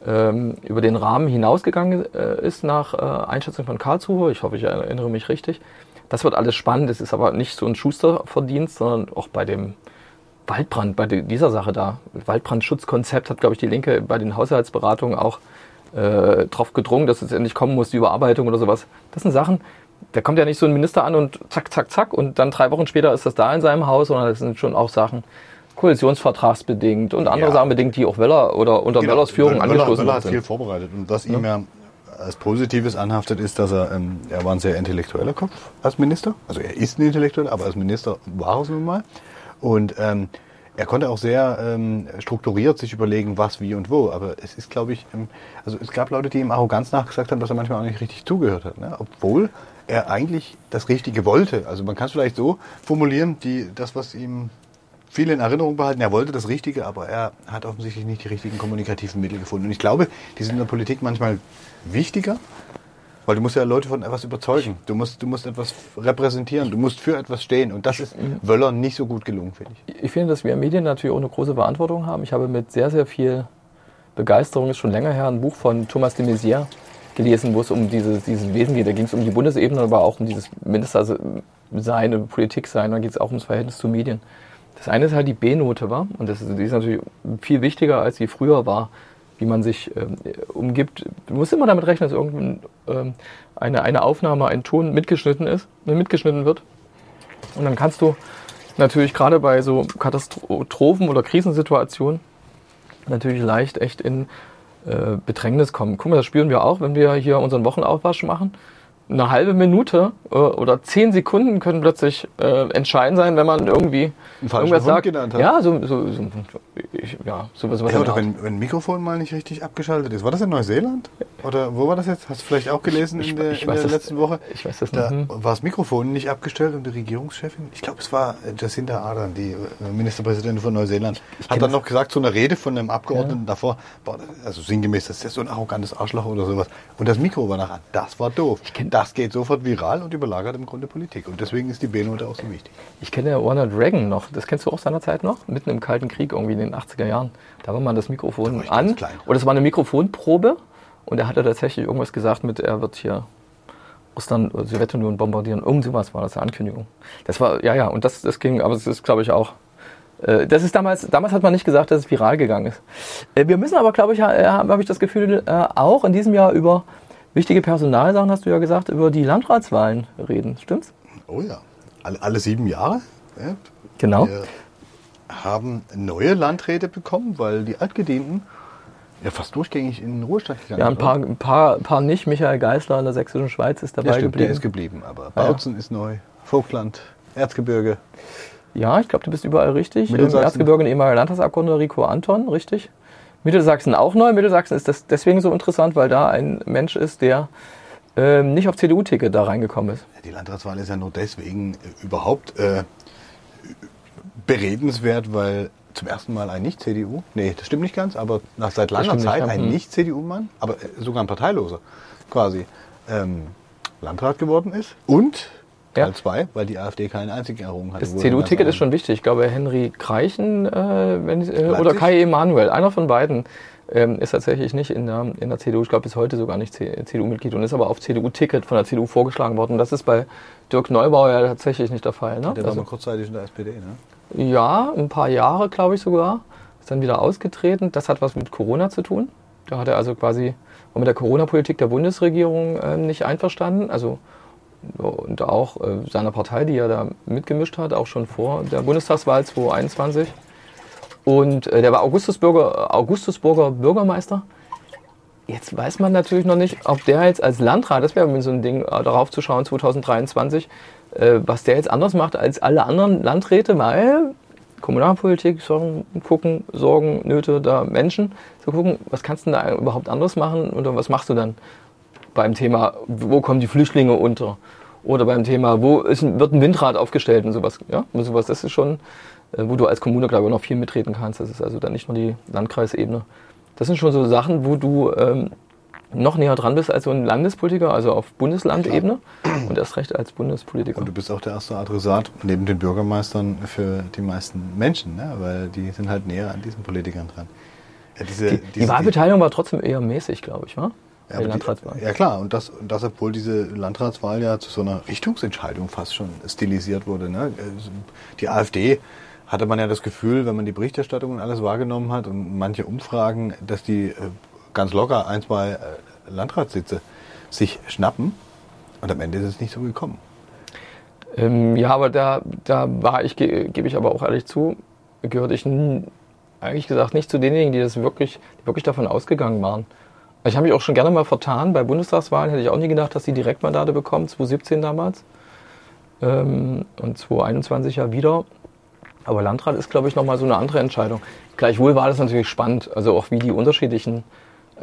ähm, über den Rahmen hinausgegangen äh, ist nach äh, Einschätzung von Karlsruhe. Ich hoffe, ich erinnere mich richtig. Das wird alles spannend. Es ist aber nicht so ein Schusterverdienst, sondern auch bei dem Waldbrand, bei dieser Sache da. Waldbrandschutzkonzept hat, glaube ich, die Linke bei den Haushaltsberatungen auch äh, drauf gedrungen, dass es endlich kommen muss, die Überarbeitung oder sowas. Das sind Sachen, da kommt ja nicht so ein Minister an und zack, zack, zack und dann drei Wochen später ist das da in seinem Haus, sondern das sind schon auch Sachen koalitionsvertragsbedingt und andere ja. Sachen bedingt, die auch Weller oder unter genau. Wellers Führung Weller, angestoßen Weller hat viel vorbereitet und was ja. ihm ja als Positives anhaftet, ist, dass er, ähm, er war ein sehr intellektueller Kopf als Minister. Also er ist ein Intellektueller, aber als Minister war er es nun mal. Und ähm, er konnte auch sehr ähm, strukturiert sich überlegen, was, wie und wo. Aber es ist, glaube ich, ähm, also es gab Leute, die ihm Arroganz nachgesagt haben, dass er manchmal auch nicht richtig zugehört hat. Ne? Obwohl er eigentlich das Richtige wollte. Also man kann es vielleicht so formulieren, die, das, was ihm viele in Erinnerung behalten, er wollte das Richtige, aber er hat offensichtlich nicht die richtigen kommunikativen Mittel gefunden. Und ich glaube, die sind in der Politik manchmal wichtiger weil du musst ja Leute von etwas überzeugen. Du musst, du musst etwas repräsentieren, du musst für etwas stehen. Und das ist Wöller nicht so gut gelungen, finde ich. Ich finde, dass wir Medien natürlich auch eine große Verantwortung haben. Ich habe mit sehr, sehr viel Begeisterung, ist schon länger her, ein Buch von Thomas de Maizière gelesen, wo es um dieses, dieses Wesen geht. Da ging es um die Bundesebene, aber auch um dieses Minister sein, Politik sein. Da geht es auch ums Verhältnis zu Medien. Das eine ist halt die B-Note war und das ist, die ist natürlich viel wichtiger, als sie früher war wie man sich ähm, umgibt. Du musst immer damit rechnen, dass irgendeine ähm, eine, eine Aufnahme, ein Ton mitgeschnitten ist, ne, mitgeschnitten wird. Und dann kannst du natürlich gerade bei so Katastrophen oder Krisensituationen natürlich leicht echt in äh, Bedrängnis kommen. Guck mal, das spüren wir auch, wenn wir hier unseren Wochenaufwasch machen eine halbe Minute äh, oder zehn Sekunden können plötzlich äh, entscheidend sein, wenn man irgendwie irgendwas sagt. Genannt hat. Ja, so, so, so ich, ja, sowas. Was ja, oder wenn, wenn ein Mikrofon mal nicht richtig abgeschaltet ist. War das in Neuseeland? Oder wo war das jetzt? Hast du vielleicht auch gelesen ich, in der, in der das, letzten Woche? Ich weiß das nicht. Da mhm. war das Mikrofon nicht abgestellt und die Regierungschefin, ich glaube, es war Jacinda Ardern, die äh, Ministerpräsidentin von Neuseeland, ich hat dann noch gesagt, so eine Rede von einem Abgeordneten ja. davor, also sinngemäß, das ist so ein arrogantes Arschloch oder sowas. Und das Mikro war nachher, das war doof. Das geht sofort viral und überlagert im Grunde Politik. Und deswegen ist die B-Note auch so wichtig. Ich kenne Ronald Reagan noch, das kennst du auch seinerzeit noch, mitten im Kalten Krieg, irgendwie in den 80er Jahren. Da war man das Mikrofon an. Und es war eine Mikrofonprobe und er hatte tatsächlich irgendwas gesagt mit, er wird hier Russland, äh, Sowjetunion bombardieren. Irgend sowas war das, eine Ankündigung. Das war, ja, ja, und das, das ging, aber es ist, glaube ich, auch. äh, Das ist damals, damals hat man nicht gesagt, dass es viral gegangen ist. Äh, Wir müssen aber, glaube ich, habe hab ich das Gefühl, äh, auch in diesem Jahr über wichtige Personalsachen, hast du ja gesagt, über die Landratswahlen reden. Stimmt's? Oh ja. Alle, alle sieben Jahre. Ja. Genau. Wir haben neue Landräte bekommen, weil die Altgedienten ja fast durchgängig in den Ruhestand gegangen Ja, ein sind. paar, ein paar, ein paar nicht. Michael Geisler in der sächsischen Schweiz ist Der, dabei stimmt, der geblieben. ist geblieben, aber Ah, ja. Bautzen ist neu, Vogtland, Erzgebirge. Ja, ich glaube, du bist überall richtig. Im Mittelsachsen. Erzgebirge ein ehemaliger Landtagsabgeordneter Rico Anton, richtig. Mittelsachsen auch neu. Mittelsachsen ist das deswegen so interessant, weil da ein Mensch ist, der ähm, nicht auf CDU-Ticket da reingekommen ist. Ja, Die Landratswahl ist ja nur deswegen äh, überhaupt äh, beredenswert, weil zum ersten Mal ein Nicht-CDU, nee, das stimmt nicht ganz, aber nach seit langer nicht, Zeit ja. ein Hm. Nicht-CDU-Mann, aber äh, sogar ein Parteiloser quasi, ähm, Landrat geworden ist. Und Ja. Teil 2, weil die AfD keine einzige errungen hat. Das CDU-Ticket ist schon wichtig. Ich glaube, Henry Kreichen äh, wenn, äh, oder? Kai Emanuel, einer von beiden, ähm, ist tatsächlich nicht in der, in der CDU. Ich glaube, bis heute sogar nicht CDU-Mitglied und ist aber auf CDU-Ticket von der CDU vorgeschlagen worden. Das ist bei Dirk Neubauer ja tatsächlich nicht der Fall. Ne? Der war Also- mal kurzzeitig in der SPD, ne? Ja, ein paar Jahre, glaube ich sogar. Ist dann wieder ausgetreten. Das hat was mit Corona zu tun. Da hat er also quasi mit der Corona-Politik der Bundesregierung ähm, nicht einverstanden. Also und auch äh, seiner Partei, die ja da mitgemischt hat, auch schon vor der Bundestagswahl 2021. Und äh, der war Augustusburger, Augustusburger Bürgermeister. Jetzt weiß man natürlich noch nicht, ob der jetzt als Landrat, das wäre so ein Ding, äh, darauf zu schauen, 2023, äh, was der jetzt anders macht als alle anderen Landräte, weil Kommunalpolitik, Sorgen, gucken, Sorgen, Nöte der Menschen, zu gucken, was kannst du da überhaupt anders machen oder was machst du dann beim Thema, wo kommen die Flüchtlinge unter? Oder beim Thema, wo ist wird ein Windrad aufgestellt und sowas. Ja, und sowas, das ist schon, äh, wo du als Kommune, glaube ich, noch viel mitreden kannst. Das ist also dann nicht nur die Landkreisebene. Das sind schon so Sachen, wo du ähm, noch näher dran bist als so ein Landespolitiker, also auf Bundeslandebene und erst recht als Bundespolitiker. Und du bist auch der erste Adressat neben den Bürgermeistern für die meisten Menschen, ne? weil die sind halt näher an diesen Politikern dran. Ja, diese, Die, die Wahlbeteiligung war trotzdem eher mäßig, glaube ich, wa? Ja, die, ja klar, und das, und das, obwohl diese Landratswahl ja zu so einer Richtungsentscheidung fast schon stilisiert wurde. Ne? Die AfD hatte man ja das Gefühl, wenn man die Berichterstattung und alles wahrgenommen hat und manche Umfragen, dass die äh, ganz locker ein, zwei äh, Landratssitze sich schnappen. Und am Ende ist es nicht so gekommen. Ähm, ja, aber da, da war ich, ge- gebe ich aber auch ehrlich zu, gehörte ich eigentlich gesagt nicht zu denjenigen, die das wirklich, die wirklich davon ausgegangen waren. Ich habe mich auch schon gerne mal vertan. Bei Bundestagswahlen hätte ich auch nie gedacht, dass die Direktmandate bekommen, 2017 damals. Ähm, und 2021 ja wieder. Aber Landrat ist, glaube ich, nochmal so eine andere Entscheidung. Gleichwohl war das natürlich spannend. Also auch wie die unterschiedlichen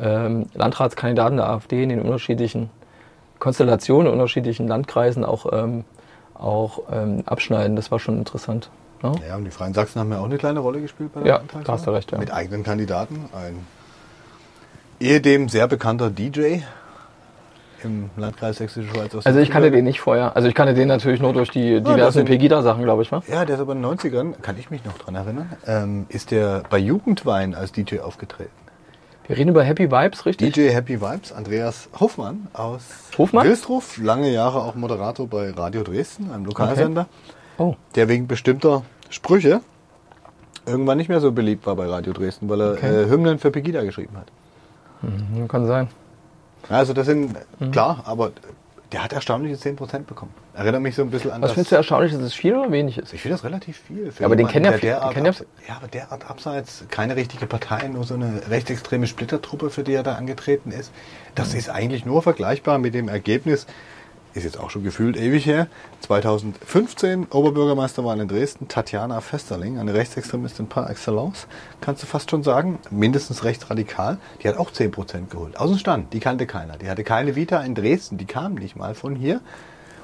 ähm, Landratskandidaten der AfD in den unterschiedlichen Konstellationen, in unterschiedlichen Landkreisen auch, ähm, auch ähm, abschneiden. Das war schon interessant. Ne? Ja, und die Freien Sachsen haben ja auch eine kleine Rolle gespielt bei der Ja, da hast du recht, ja. Mit eigenen Kandidaten. Ein ehedem sehr bekannter DJ im Landkreis Sächsische Schweiz. aus Also ich kannte den nicht vorher. Also ich kannte den natürlich nur durch die diversen sind- Pegida-Sachen, glaube ich, wa? Ja, der ist aber in den 90ern, kann ich mich noch dran erinnern, ähm, ist der bei Jugendwein als DJ aufgetreten. Wir reden über Happy Vibes, richtig? DJ Happy Vibes, Andreas Hofmann aus Hofmann? Wilsdruff, lange Jahre auch Moderator bei Radio Dresden, einem Lokalsender, Oh. der wegen bestimmter Sprüche irgendwann nicht mehr so beliebt war bei Radio Dresden, weil er Okay. äh, Hymnen für Pegida geschrieben hat. Mhm, Kann sein. Also das sind, Mhm. klar, aber der hat erstaunliche 10% bekommen. Erinnert mich so ein bisschen an Was das... findest du erstaunlich, dass es viel oder wenig ist? Ich finde das relativ viel. Für Ja, aber den kennen ja der viel- derart den kennen ja aber derart abseits, keine richtige Partei, nur so eine rechtsextreme Splittertruppe, für die er da angetreten ist. Das ist eigentlich nur vergleichbar mit dem Ergebnis, ist jetzt auch schon gefühlt ewig her, 2015 Oberbürgermeisterwahl in Dresden, Tatjana Festerling, eine Rechtsextremistin par excellence, kannst du fast schon sagen, mindestens rechtsradikal, die hat auch 10% geholt. Aus dem Stand, die kannte keiner. Die hatte keine Vita in Dresden, die kam nicht mal von hier.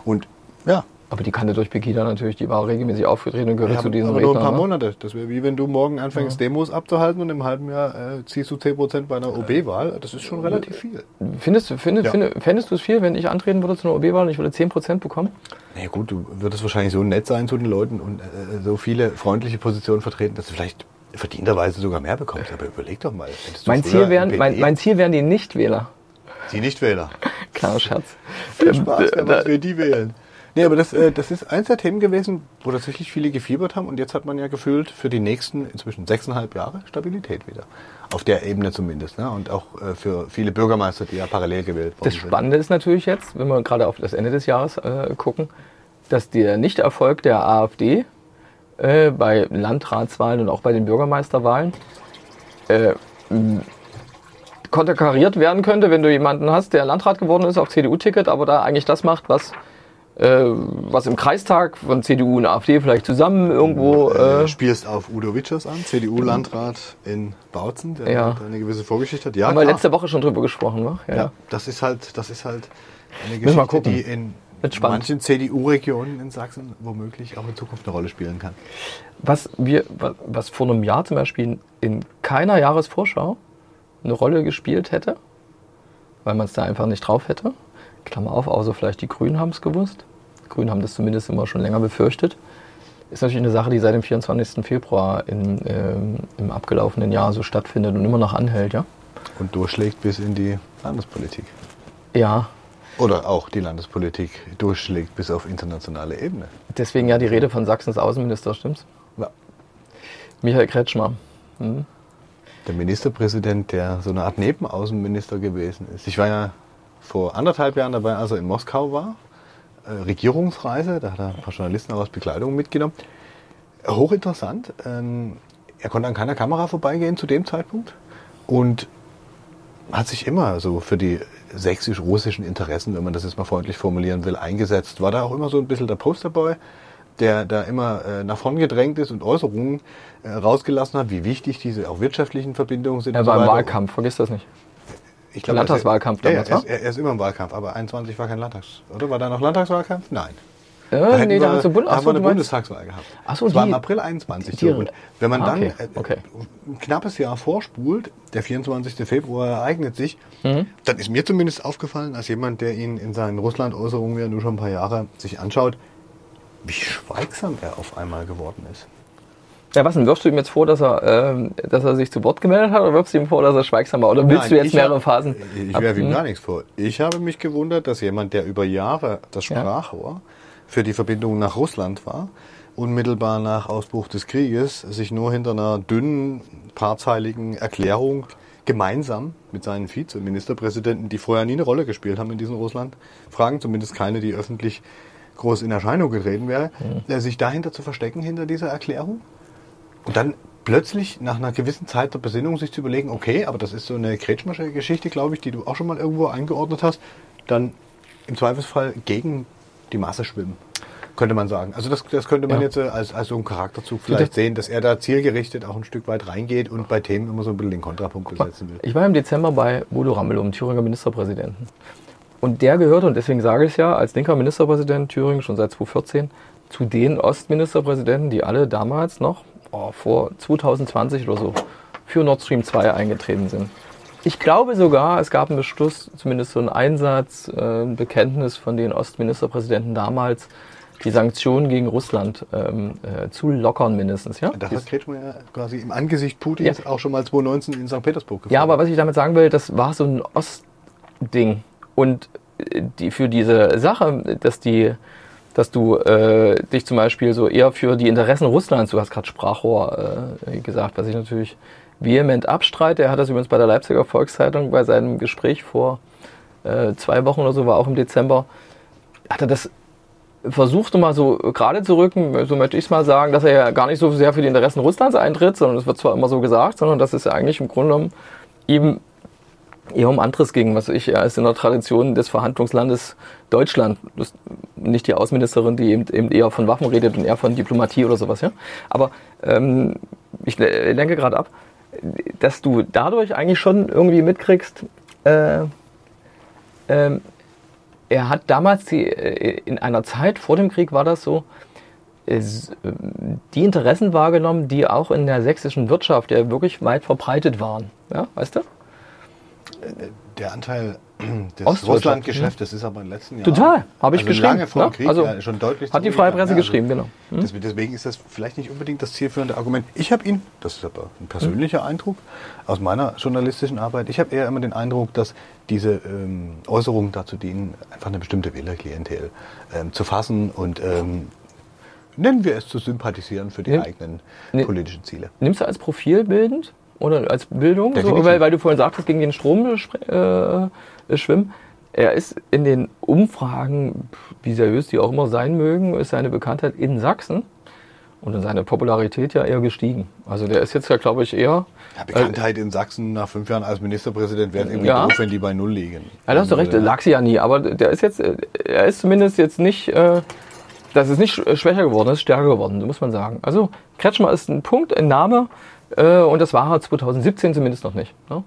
Und ja, Aber die kannte durch Pegida natürlich, die war regelmäßig aufgetreten und gehörte ja, zu diesen aber nur ein paar Rednern. Ne? Monate. Das wäre wie wenn du morgen anfängst, Demos abzuhalten und im halben Jahr äh, ziehst du 10% bei einer OB-Wahl. Das ist schon relativ viel. Findest, du- findest, Ja. findest, fändest du es viel, wenn ich antreten würde zu einer OB-Wahl und ich würde 10% bekommen? Na ja, gut, du würdest wahrscheinlich so nett sein zu den Leuten und äh, so viele freundliche Positionen vertreten, dass du vielleicht verdienterweise sogar mehr bekommst. Aber überleg doch mal. Mein Ziel, wären, mein, mein Ziel wären die Nichtwähler. Die Nichtwähler. Kleiner Scherz. Viel Spaß, wenn wir die wählen. Nee, aber das, äh, das ist eins der Themen gewesen, wo tatsächlich viele gefiebert haben und jetzt hat man ja gefühlt für die nächsten inzwischen sechseinhalb Jahre Stabilität wieder. Auf der Ebene zumindest. Ne? Und auch äh, für viele Bürgermeister, die ja parallel gewählt Das Spannende ist natürlich jetzt, wenn wir gerade auf das Ende des Jahres äh, gucken, dass der Nichterfolg der AfD äh, bei Landratswahlen und auch bei den Bürgermeisterwahlen äh, konterkariert werden könnte, wenn du jemanden hast, der Landrat geworden ist auf CDU-Ticket, aber da eigentlich das macht, was, äh, was im Kreistag von CDU und AfD vielleicht zusammen irgendwo. äh, Äh, spielst auf Udo Witschers an, CDU-Landrat in Bautzen, der Ja. eine gewisse Vorgeschichte hat. Ja, haben wir klar. letzte Woche schon drüber gesprochen, wa? Ja, das ist halt, das ist halt eine wir Geschichte, die in manchen CDU-Regionen in Sachsen womöglich auch in Zukunft eine Rolle spielen kann. Was wir, wa- was vor einem Jahr zum Beispiel in keiner Jahresvorschau eine Rolle gespielt hätte, weil man es da einfach nicht drauf hätte. Klammer auf, außer vielleicht die Grünen haben es gewusst. Die Grünen haben das zumindest immer schon länger befürchtet. Ist natürlich eine Sache, die seit dem 24. Februar in, ähm, im abgelaufenen Jahr so stattfindet und immer noch anhält, ja? Und durchschlägt bis in die Landespolitik. Ja, Oder auch die Landespolitik durchschlägt bis auf internationale Ebene. deswegen ja die Rede von Sachsens Außenminister, stimmt's? Ja. Michael Kretschmer. Hm? Der Ministerpräsident, der so eine Art Nebenaußenminister gewesen ist. Ich war ja vor anderthalb Jahren dabei, als er in Moskau war. Äh, Regierungsreise, da hat er ein paar Journalisten aus Bekleidung mitgenommen. Hochinteressant. Ähm, er konnte an keiner Kamera vorbeigehen zu dem Zeitpunkt und hat sich immer so für die sächsisch-russischen Interessen, wenn man das jetzt mal freundlich formulieren will, eingesetzt. War da auch immer so ein bisschen der Posterboy, der da immer äh, nach vorn gedrängt ist und Äußerungen äh, rausgelassen hat, wie wichtig diese auch wirtschaftlichen Verbindungen sind. Er war so im. Wahlkampf, vergiss das nicht. Ich glaube, Landtagswahlkampf er, ja, damals, ja, er, ist, er, ist immer im Wahlkampf, aber 21 war kein Landtags, oder? War da noch Landtagswahlkampf? Nein. Ja, hätten nee, da wir, Bund da haben Achso, wir eine Bundestagswahl gehabt. Ach so, das war im April 21 die- so. Und wenn man Ah, dann okay, äh, okay. ein knappes Jahr vorspult, der 24. Februar ereignet sich, Mhm. dann ist mir zumindest aufgefallen, als jemand, der ihn in seinen Russland-Äußerungen ja nur schon ein paar Jahre sich anschaut, wie schweigsam er auf einmal geworden ist. Ja, was denn? Wirfst du ihm jetzt vor, dass er, ähm, dass er sich zu Wort gemeldet hat oder wirfst du ihm vor, dass er schweigsam war? Oder willst Nein, du jetzt mehrere hab- Phasen? Ich werfe ihm hm? gar nichts vor. Ich habe mich gewundert, dass jemand, der über Jahre das Ja. Sprachrohr für die Verbindung nach Russland war, unmittelbar nach Ausbruch des Krieges, sich nur hinter einer dünnen, paarzeiligen Erklärung gemeinsam mit seinen Vizeministerpräsidenten, die vorher nie eine Rolle gespielt haben in diesen Russland-Fragen, zumindest keine, die öffentlich groß in Erscheinung getreten wäre, Hm. äh, sich dahinter zu verstecken, hinter dieser Erklärung. Und dann plötzlich nach einer gewissen Zeit der Besinnung sich zu überlegen, okay, aber das ist so eine Kretschmersche Geschichte, glaube ich, die du auch schon mal irgendwo eingeordnet hast, dann im Zweifelsfall gegen die Masse schwimmen, könnte man sagen. Also das, das könnte man Ja. jetzt äh, als, als so einen Charakterzug vielleicht das- sehen, dass er da zielgerichtet auch ein Stück weit reingeht und bei Themen immer so ein bisschen den Kontrapunkt besetzen will. Ich war im Dezember bei Bodo Ramelow, dem Thüringer Ministerpräsidenten. Und der gehörte, und deswegen sage ich es ja, als linker Ministerpräsident Thüringen schon seit 2014, zu den Ostministerpräsidenten, die alle damals noch, oh, vor 2020 oder so, für Nord Stream 2 eingetreten sind. Ich glaube sogar, es gab einen Beschluss, zumindest so einen Einsatz, äh, ein Bekenntnis von den Ostministerpräsidenten damals, die Sanktionen gegen Russland ähm, äh, zu lockern mindestens. Ja? Da Dies- hat Kretschmer ja quasi im Angesicht Putins Ja. auch schon mal 2019 in St. Petersburg Ja, aber was ich damit sagen will, das war so ein Ostding. Und äh, die, für diese Sache, dass die, dass du äh, dich zum Beispiel so eher für die Interessen Russlands, du hast gerade Sprachrohr äh, gesagt, was ich natürlich vehement abstreite. Er hat das übrigens bei der Leipziger Volkszeitung bei seinem Gespräch vor äh, zwei Wochen oder so, war auch im Dezember, hat er das versucht mal so gerade zu rücken, so möchte ich es mal sagen, dass er ja gar nicht so sehr für die Interessen Russlands eintritt, sondern es wird zwar immer so gesagt, sondern dass es ja eigentlich im Grunde genommen ihm eher um anderes ging, was ich als in der Tradition des Verhandlungslandes Deutschland, nicht die Außenministerin, die eben, eben eher von Waffen redet und eher von Diplomatie oder sowas, ja. Aber ähm, ich le- lenke gerade ab, dass du dadurch eigentlich schon irgendwie mitkriegst, äh, ähm, er hat damals die, äh, in einer Zeit vor dem Krieg war das so, äh, die Interessen wahrgenommen, die auch in der sächsischen Wirtschaft ja wirklich weit verbreitet waren. Ja, weißt du? Der Anteil Das Ostwirtschaft, Russland-Geschäft, das ist aber in den letzten Jahren. Total, habe ich also geschrieben. Lange vor dem ne? Krieg, also ja, schon deutlich hat die Freie Presse ja, geschrieben, genau. Hm? Deswegen, ist das vielleicht nicht unbedingt das zielführende Argument. Ich habe ihn, das ist aber ein persönlicher Eindruck aus meiner journalistischen Arbeit, ich habe eher immer den Eindruck, dass diese ähm, Äußerungen dazu dienen, einfach eine bestimmte Wählerklientel ähm, zu fassen und ähm, nennen wir es zu sympathisieren für die Nee. eigenen politischen Ziele. Nimmst du als Profil bildend oder als Bildung, so, weil, weil du vorhin sagtest, gegen den Strom spr- äh, schwimmen. Er ist in den Umfragen, wie seriös die auch immer sein mögen, ist seine Bekanntheit in Sachsen und seine Popularität ja eher gestiegen. Also der ist jetzt ja, glaube ich, eher. Ja, Bekanntheit in Sachsen nach fünf Jahren als Ministerpräsident wäre irgendwie Ja. doof, wenn die bei Null liegen. Ja, da hast du recht, lag sie ja nie, aber der ist jetzt, äh, er ist zumindest jetzt nicht, äh, das ist nicht sch- schwächer geworden, das ist stärker geworden, muss man sagen. Also Kretschmer ist ein Punkt, ein Name äh, und das war er 2017 zumindest noch nicht. Ne?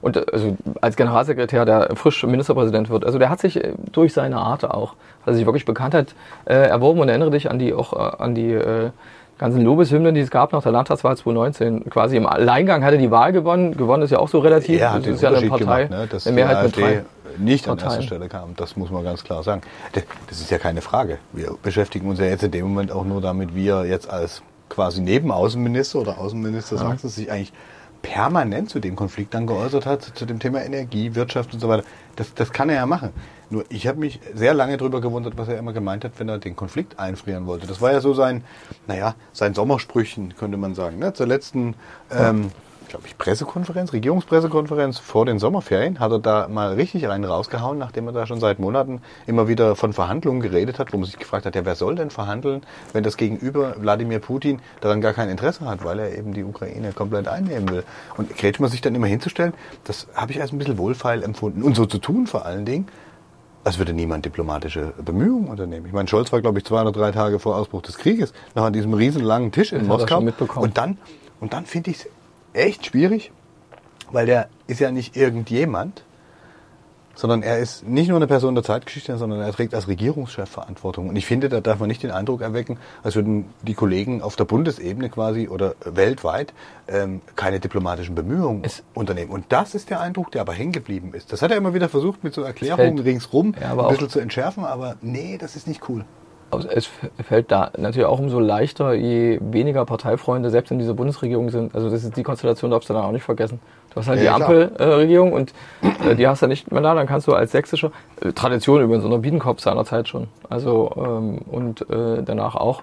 Und äh, also als Generalsekretär, der frisch Ministerpräsident wird, also der hat sich äh, durch seine Art auch, hat sich wirklich Bekanntheit äh, erworben und erinnere dich an die auch äh, an die äh, ganzen Lobeshymnen, die es gab nach der Landtagswahl 2019. Quasi im Alleingang hat er die Wahl gewonnen. Gewonnen ist ja auch so relativ. Er hat das ist ja eine Partei, gemacht, ne, dass eine die Mehrheit mit drei. nicht an Parteien. erster Stelle kam. Das muss man ganz klar sagen. Das ist ja keine Frage. Wir beschäftigen uns ja jetzt in dem Moment auch nur damit, wie er jetzt als quasi Nebenaußenminister oder Außenminister Sachsens sich eigentlich permanent zu dem Konflikt dann geäußert hat, zu dem Thema Energie, Wirtschaft und so weiter. Das, das kann er ja machen. Nur ich habe mich sehr lange darüber gewundert, was er immer gemeint hat, wenn er den Konflikt einfrieren wollte. Das war ja so sein, naja, sein Sommersprüchen, könnte man sagen. Ne? Zur letzten, ähm, glaube ich, Pressekonferenz, Regierungspressekonferenz vor den Sommerferien hat er da mal richtig einen rausgehauen, nachdem er da schon seit Monaten immer wieder von Verhandlungen geredet hat, wo man sich gefragt hat, ja, wer soll denn verhandeln, wenn das Gegenüber Wladimir Putin daran gar kein Interesse hat, weil er eben die Ukraine komplett einnehmen will. Und Kretschmer sich dann immer hinzustellen, das habe ich als ein bisschen wohlfeil empfunden. Und so zu tun vor allen Dingen, als würde niemand diplomatische Bemühungen unternehmen. Ich meine, Scholz war, glaube ich, zwei oder drei Tage vor Ausbruch des Krieges noch an diesem riesenlangen Tisch in Das Moskau. Und dann, und dann finde ich es echt schwierig, weil der ist ja nicht irgendjemand, sondern er ist nicht nur eine Person der Zeitgeschichte, sondern er trägt als Regierungschef Verantwortung. Und ich finde, da darf man nicht den Eindruck erwecken, als würden die Kollegen auf der Bundesebene quasi oder weltweit ähm, keine diplomatischen Bemühungen Es- unternehmen. Und das ist der Eindruck, der aber hängen geblieben ist. Das hat er immer wieder versucht, mit so Erklärungen ringsrum Ja, ein bisschen zu entschärfen, aber nee, das ist nicht cool. Es fällt da natürlich auch umso leichter, je weniger Parteifreunde selbst in dieser Bundesregierung sind. Also das ist die Konstellation, darfst du dann auch nicht vergessen. Du hast halt Ja, die. Ampelregierung und äh, die hast du nicht mehr da. Dann kannst du als sächsischer, äh, Tradition übrigens unter Biedenkopf seinerzeit schon, also ähm, und äh, danach auch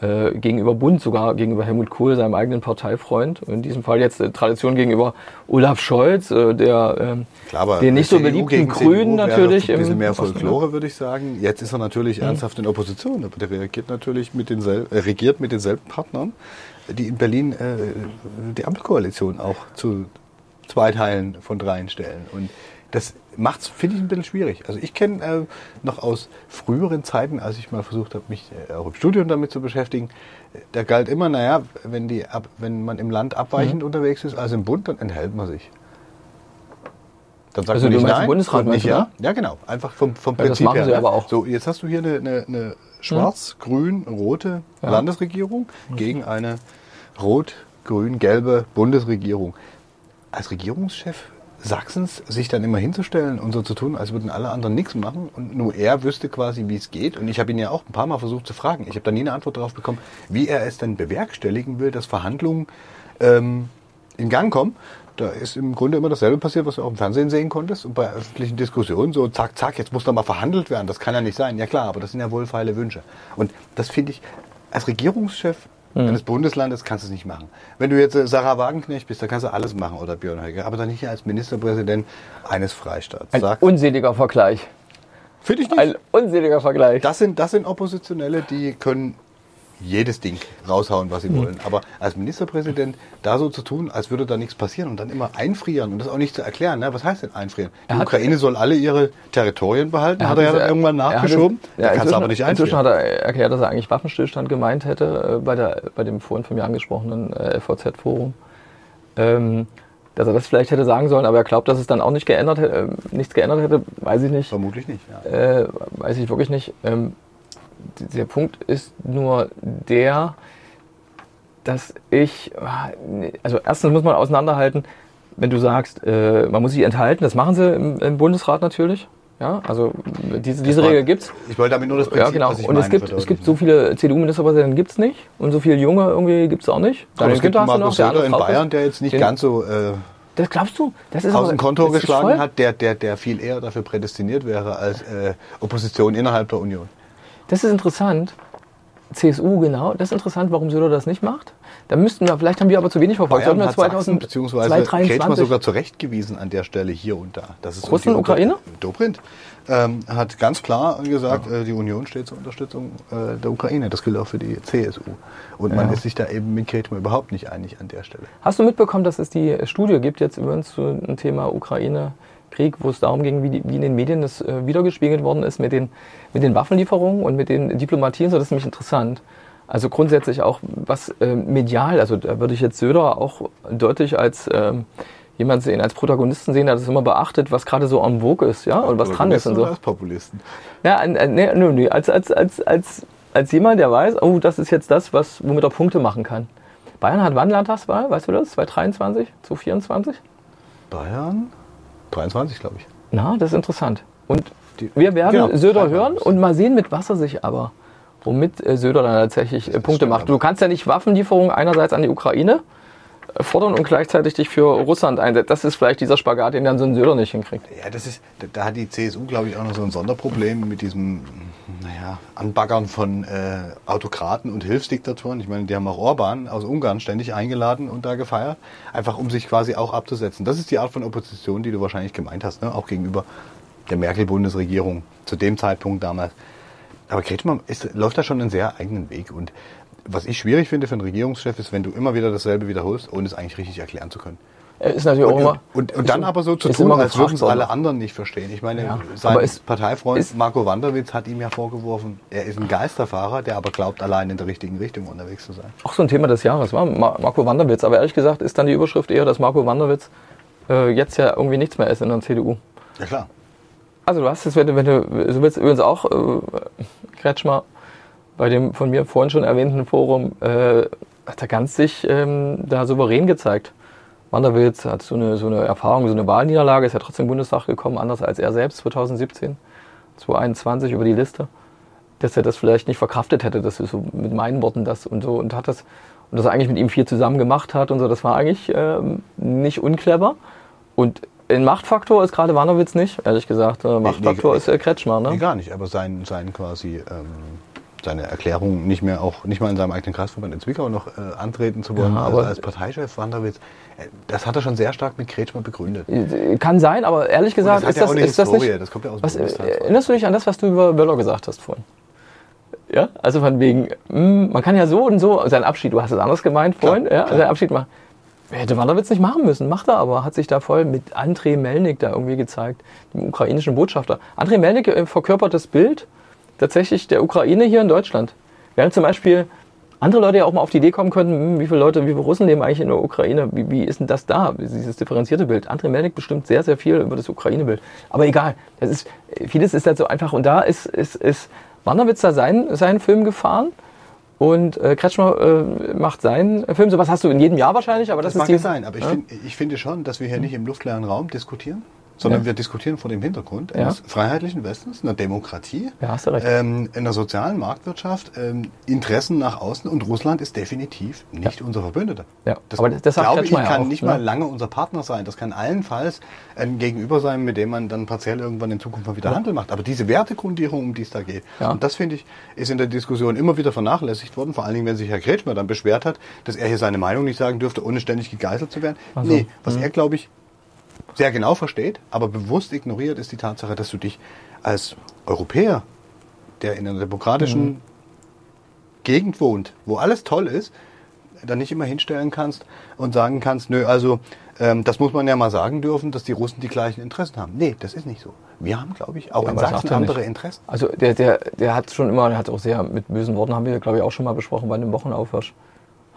äh, gegenüber Bund, sogar gegenüber Helmut Kohl, seinem eigenen Parteifreund. In diesem Fall jetzt äh, Tradition gegenüber Olaf Scholz, äh, der ähm, Klar, den nicht so CDU beliebten gegen Grünen natürlich. Ein bisschen mehr? Folklore, würde ich sagen. Jetzt ist er natürlich ernsthaft in Opposition, aber der reagiert natürlich mit denselben, äh, regiert mit denselben Partnern, die in Berlin äh, die Ampelkoalition auch zu zwei Teilen von dreien stellen. Und das macht's, finde ich, ein bisschen schwierig. Also ich kenne äh, noch aus früheren Zeiten, als ich mal versucht habe, mich äh, auch im Studium damit zu beschäftigen, da galt immer, naja, wenn, die, ab, wenn man im Land abweichend Mhm. unterwegs ist, also im Bund, dann enthält man sich. Dann sagt Also man nicht nein, Bundesrat, und nicht meinst du, ja. Ja, genau. Einfach vom, vom Ja, das Prinzip machen her. sie ne? aber auch. So, jetzt hast du hier eine, eine, eine schwarz-grün-rote Ja. Landesregierung gegen eine rot-grün-gelbe Bundesregierung. Als Regierungschef Sachsens sich dann immer hinzustellen und so zu tun, als würden alle anderen nichts machen und nur er wüsste quasi, wie es geht. Und ich habe ihn ja auch ein paar Mal versucht zu fragen. Ich habe da nie eine Antwort darauf bekommen, wie er es denn bewerkstelligen will, dass Verhandlungen ähm, in Gang kommen. Da ist im Grunde immer dasselbe passiert, was du auch im Fernsehen sehen konntest und bei öffentlichen Diskussionen so zack, zack, jetzt muss da mal verhandelt werden. Das kann ja nicht sein. Ja klar, aber das sind ja wohlfeile Wünsche. Und das finde ich, als Regierungschef eines Bundeslandes kannst du es nicht machen. Wenn du jetzt äh, Sarah Wagenknecht bist, dann kannst du alles machen oder Björn Höcke, aber dann nicht als Ministerpräsident eines Freistaats. Ein Sag, unseliger Vergleich. finde ich nicht. Ein unseliger Vergleich. Das sind, das sind Oppositionelle, die können jedes Ding raushauen, was sie Mhm. wollen. Aber als Ministerpräsident da so zu tun, als würde da nichts passieren und dann immer einfrieren und das auch nicht zu erklären. Ne? Was heißt denn einfrieren? Die Er Ukraine soll alle ihre Territorien behalten, hat er ja dann irgendwann er hat es- nachgeschoben. ja, inzwischen- aber nicht Inzwischen einfrieren. hat er erklärt, dass er eigentlich Waffenstillstand gemeint hätte äh, bei, der, bei dem vorhin von mir angesprochenen äh, FVZ-Forum. Ähm, dass er das vielleicht hätte sagen sollen, aber er glaubt, dass es dann auch nicht geändert, hätte- äh, nichts geändert hätte, weiß ich nicht. Vermutlich nicht. Ja. Äh, weiß ich wirklich nicht. Ähm, der Punkt ist nur der, dass ich, also erstens muss man auseinanderhalten, wenn du sagst, äh, man muss sich enthalten, das machen sie im, im Bundesrat natürlich. Ja, also diese, diese war- Regel gibt's. Ich wollte damit nur das Prinzip, Ja, genau. was ich Und es gibt, es gibt so viele CDU-Ministerpräsidenten gibt's nicht und so viele Junge irgendwie gibt's auch nicht. Aber es gibt Markus der Söder in Bayern, der jetzt nicht Den- ganz so äh, Das glaubst du? Das ist aus dem Konto geschlagen hat, der, der, der viel eher dafür prädestiniert wäre als äh, Opposition innerhalb der Union. Das ist interessant. CSU, genau. Das ist interessant, warum Söder das nicht macht. Da müssten wir, vielleicht haben wir aber zu wenig verfolgt. Bayern hat Sachsen 2000, bzw. Kretschmer 2023 sogar zurechtgewiesen an der Stelle hier und da. Das ist Russland, Ukraine? Dobrindt ähm, hat ganz klar gesagt, äh, die Union steht zur Unterstützung äh, der Ukraine. Das gilt auch für die CSU. Und man Ja. ist sich da eben mit Kretschmer überhaupt nicht einig an der Stelle. Hast du mitbekommen, dass es die Studie gibt jetzt übrigens zu dem Thema Ukraine-Krieg, wo es darum ging, wie, die, wie in den Medien das äh, wiedergespiegelt worden ist mit den, mit den Waffenlieferungen und mit den Diplomatien? So, das ist nämlich interessant. Also grundsätzlich auch was äh, medial, also da würde ich jetzt Söder auch deutlich als ähm, jemand sehen, als Protagonisten sehen, der das immer beachtet, was gerade so en vogue ist, ja, und was dran ist und so. Als Populisten. Ja, äh, äh, nee, nee, nee, als, als, als, als, als jemand, der weiß, oh, das ist jetzt das, was, womit er Punkte machen kann. Bayern hat wann Landtagswahl, weißt du das? 2023, 2024? Bayern? 23, glaube ich. Na, das ist interessant. Und wir werden genau, Söder 23. hören und mal sehen, mit was er sich aber, womit äh, Söder dann tatsächlich äh, Punkte stimmt macht. Du kannst ja nicht Waffenlieferungen einerseits an die Ukraine fordern und gleichzeitig dich für Russland einsetzen. Das ist vielleicht dieser Spagat, den dann so ein Söder nicht hinkriegt. Ja, das ist, da, hat die CSU, glaube ich, auch noch so ein Sonderproblem mit diesem, naja, Anbaggern von äh, Autokraten und Hilfsdiktatoren. Ich meine, die haben auch Orban aus Ungarn ständig eingeladen und da gefeiert, einfach um sich quasi auch abzusetzen. Das ist die Art von Opposition, die du wahrscheinlich gemeint hast, ne? auch gegenüber der Merkel-Bundesregierung zu dem Zeitpunkt damals. Aber Kretschmann läuft da schon einen sehr eigenen Weg. Und was ich schwierig finde für einen Regierungschef, ist, wenn du immer wieder dasselbe wiederholst, ohne es eigentlich richtig erklären zu können. Er ist natürlich auch Und, immer. und, und dann aber so zu tun, als würden es alle anderen nicht verstehen. Ich meine, Ja, sein ist- Parteifreund ist- Marco Wanderwitz hat ihm ja vorgeworfen, er ist ein Geisterfahrer, der aber glaubt, allein in der richtigen Richtung unterwegs zu sein. Auch so ein Thema des Jahres war Mar- Marco Wanderwitz. Aber ehrlich gesagt ist dann die Überschrift eher, dass Marco Wanderwitz äh, jetzt ja irgendwie nichts mehr ist in der CDU. Ja klar. Also du hast es, wenn du, wenn du, du willst übrigens auch, äh, Kretschmer, bei dem von mir vorhin schon erwähnten Forum, äh, hat er ganz sich ähm, da souverän gezeigt. Wanderwitz hat so eine, so eine Erfahrung, so eine Wahlniederlage, ist ja trotzdem Bundestag gekommen, anders als er selbst 2017, 2021 über die Liste, dass er das vielleicht nicht verkraftet hätte, das ist so mit meinen Worten das und so und hat das und dass er eigentlich mit ihm viel zusammen gemacht hat und so, das war eigentlich ähm, nicht unclever. Und ein Machtfaktor ist gerade Wanderwitz nicht, ehrlich gesagt. Äh, Machtfaktor nee, ist äh, Kretschmer, Nee, ne? gar nicht, aber sein, sein quasi, ähm, seine Erklärung nicht mehr auch, nicht mal in seinem eigenen Kreisverband in Zwickau noch äh, antreten zu wollen, Ja, also aber- als Parteichef Wanderwitz, äh, das hat er schon sehr stark mit Kretschmer begründet. Äh, Kann sein, aber ehrlich gesagt das ist ja das, ist nicht. das kommt ja aus dem Was, äh, erinnerst du dich an das, was du über Böller gesagt hast vorhin? Ja, also von wegen, mh, man kann ja so und so, sein Abschied, du hast es anders gemeint vorhin, ja, klar. sein Abschied machen. Hätte Wanderwitz nicht machen müssen, macht er aber, hat sich da voll mit Andrei Melnik da irgendwie gezeigt, dem ukrainischen Botschafter. Andrei Melnik verkörpert das Bild tatsächlich der Ukraine hier in Deutschland. Während zum Beispiel andere Leute ja auch mal auf die Idee kommen könnten, hm, wie viele Leute, wie viele Russen leben eigentlich in der Ukraine, wie, wie ist denn das da, dieses differenzierte Bild. Andrei Melnik bestimmt sehr, sehr viel über das Ukraine-Bild. Aber egal, das ist, vieles ist halt so einfach und da ist, ist, ist Wanderwitz da seinen, seinen Film gefahren und äh, Kretschmer äh, macht seinen Film. Sowas hast du in jedem Jahr wahrscheinlich, aber das, Das ist mag die, sein, aber ich, Ja? find, ich finde schon, dass wir hier nicht im luftleeren Raum diskutieren, sondern Ja. wir diskutieren vor dem Hintergrund Ja. eines freiheitlichen Westens, einer Demokratie, Ja, hast du recht. ähm, einer sozialen Marktwirtschaft, ähm, Interessen nach außen und Russland ist definitiv nicht unser Verbündeter. Ja, aber das- das sagt glaube ich, ja kann auch, nicht ne? mal lange unser Partner sein. Das kann allenfalls ein Gegenüber sein, mit dem man dann partiell irgendwann in Zukunft mal wieder Handel macht. Aber diese Wertegrundierung, um die es da geht, Ja. und das finde ich, ist in der Diskussion immer wieder vernachlässigt worden, vor allen Dingen, wenn sich Herr Kretschmer dann beschwert hat, dass er hier seine Meinung nicht sagen dürfte, ohne ständig gegeißelt zu werden. Ach so. Nee, was Mhm. er, glaube ich, sehr genau versteht, aber bewusst ignoriert, ist die Tatsache, dass du dich als Europäer, der in einer demokratischen Mhm. Gegend wohnt, wo alles toll ist, dann nicht immer hinstellen kannst und sagen kannst, nö, also ähm, das muss man ja mal sagen dürfen, dass die Russen die gleichen Interessen haben. Nee, das ist nicht so. Wir haben, glaube ich, auch Ja, in Sachsen er nicht. andere Interessen. Also der, der, der hat schon immer, der hat auch sehr mit bösen Worten, haben wir glaube ich auch schon mal besprochen bei dem Wochenaufwasch.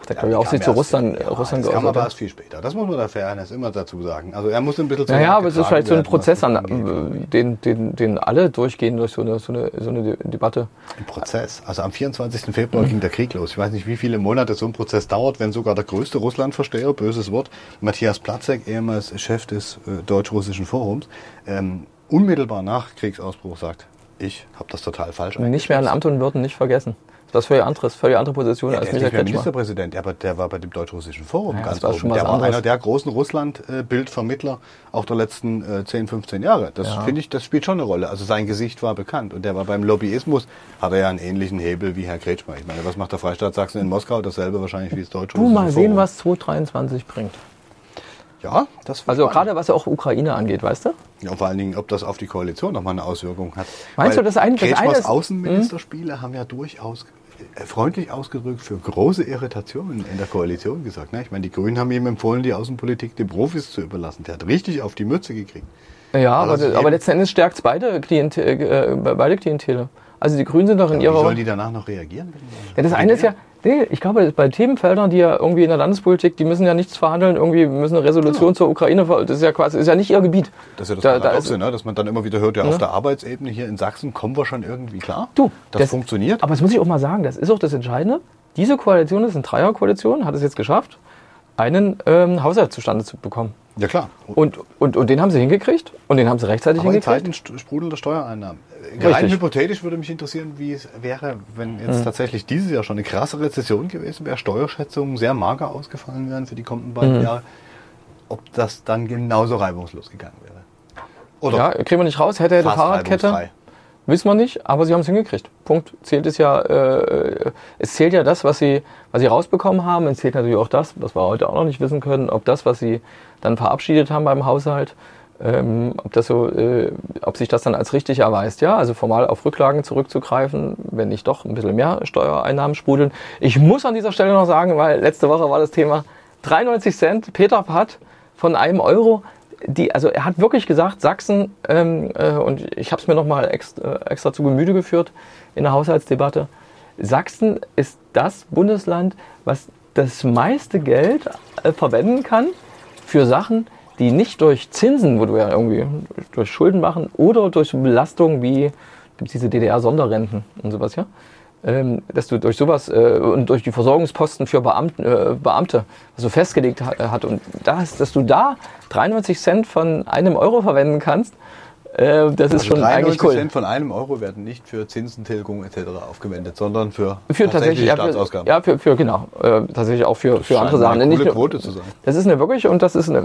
Der ja, glaube ich auch sich zu Russland, ja, Russland das kam aber erst viel später. Das muss man der Fairness immer dazu sagen. Also er muss ein bisschen Naja, aber es ist vielleicht so ein Prozess, an, den, den, den alle durchgehen durch so eine, so eine, so eine Debatte. Ein Prozess. Also am 24. Februar mhm. ging der Krieg los. Ich weiß nicht, wie viele Monate so ein Prozess dauert, wenn sogar der größte Russlandversteher, böses Wort, Matthias Platzek, ehemals Chef des äh, deutsch-russischen Forums, ähm, unmittelbar nach Kriegsausbruch sagt, ich habe das total falsch Nicht mehr an Amt und Würden nicht vergessen. Das ist völlig anderes, völlig andere Position ja, als Michael Kretschmer. Ministerpräsident, aber der war bei dem deutsch-russischen Forum ja, ganz oben. Der war einer der großen Russland-Bildvermittler auch der letzten äh, 10, 15 Jahre. Das ja. finde ich, das spielt schon eine Rolle. Also sein Gesicht war bekannt und der war beim Lobbyismus, hat er ja einen ähnlichen Hebel wie Herr Kretschmer. Ich meine, was macht der Freistaat Sachsen in Moskau? Dasselbe wahrscheinlich wie das deutsch-russische Du mal sehen, was 2023 bringt. Ja, das Also gerade was auch Ukraine angeht, weißt du? Ja, vor allen Dingen, ob das auf die Koalition nochmal eine Auswirkung hat. Meinst Weil du, das eine, das eine ist, Außenministerspiele hm? haben ja durchaus äh, freundlich ausgedrückt für große Irritationen in der Koalition gesagt. Ne? Ich meine, die Grünen haben ihm empfohlen, die Außenpolitik den Profis zu überlassen. Der hat richtig auf die Mütze gekriegt. Ja, aber, aber letzten Endes stärkt es beide, Klient, äh, beide Klientele. Also die Grünen sind doch in ja, ihrer. Wie sollen die danach noch reagieren? Ja, das eine ist ja, Nee, ich glaube, bei Themenfeldern, die ja irgendwie in der Landespolitik, die müssen ja nichts verhandeln, irgendwie müssen eine Resolution ja. zur Ukraine, das ist ja quasi, ist ja nicht ihr Gebiet. Das ist ja das da, da ne? dass man dann immer wieder hört, ja, ja, auf der Arbeitsebene hier in Sachsen kommen wir schon irgendwie klar. Du, das, das funktioniert. Aber das muss ich auch mal sagen, das ist auch das Entscheidende. Diese Koalition ist eine Dreierkoalition, hat es jetzt geschafft, einen ähm, Haushalt zustande zu bekommen. Ja klar. Und, und, und den haben sie hingekriegt und den haben sie rechtzeitig Aber hingekriegt. In Zeiten sprudelnder Steuereinnahmen. Rein hypothetisch würde mich interessieren, wie es wäre, wenn jetzt mhm. tatsächlich dieses Jahr schon eine krasse Rezession gewesen wäre, Steuerschätzungen sehr mager ausgefallen wären für die kommenden beiden mhm. Jahre, ob das dann genauso reibungslos gegangen wäre. Oder ja, kriegen wir nicht raus, hätte er die Fahrradkette. Wissen wir nicht, aber sie haben es hingekriegt. Punkt. Zählt es ja, äh, es zählt ja das, was sie, was sie rausbekommen haben. Es zählt natürlich auch das, was wir heute auch noch nicht wissen können, ob das, was sie dann verabschiedet haben beim Haushalt, ähm, ob, das so, äh, ob sich das dann als richtig erweist, ja, also formal auf Rücklagen zurückzugreifen, wenn nicht doch ein bisschen mehr Steuereinnahmen sprudeln. Ich muss an dieser Stelle noch sagen, weil letzte Woche war das Thema 93 Cent, Peter Patt von einem Euro. Die, also er hat wirklich gesagt, Sachsen, ähm, äh, und ich habe es mir nochmal extra, äh, extra zu Gemüte geführt in der Haushaltsdebatte, Sachsen ist das Bundesland, was das meiste Geld äh, verwenden kann für Sachen, die nicht durch Zinsen, wo du ja irgendwie durch Schulden machen oder durch Belastungen wie gibt's diese DDR-Sonderrenten und sowas, ja, ähm, dass du durch sowas äh, und durch die Versorgungsposten für Beamten, äh, Beamte also festgelegt hat, hat und das, dass du da 93 Cent von einem Euro verwenden kannst, äh, das ist also schon eigentlich cool. Cent von einem Euro werden nicht für Zinsentilgung etc. aufgewendet, sondern für, für tatsächlich Staatsausgaben. Ja, für, für genau, äh, tatsächlich auch für, für andere Sachen. Eine coole Quote zu sein. Das ist eine wirklich und das ist eine,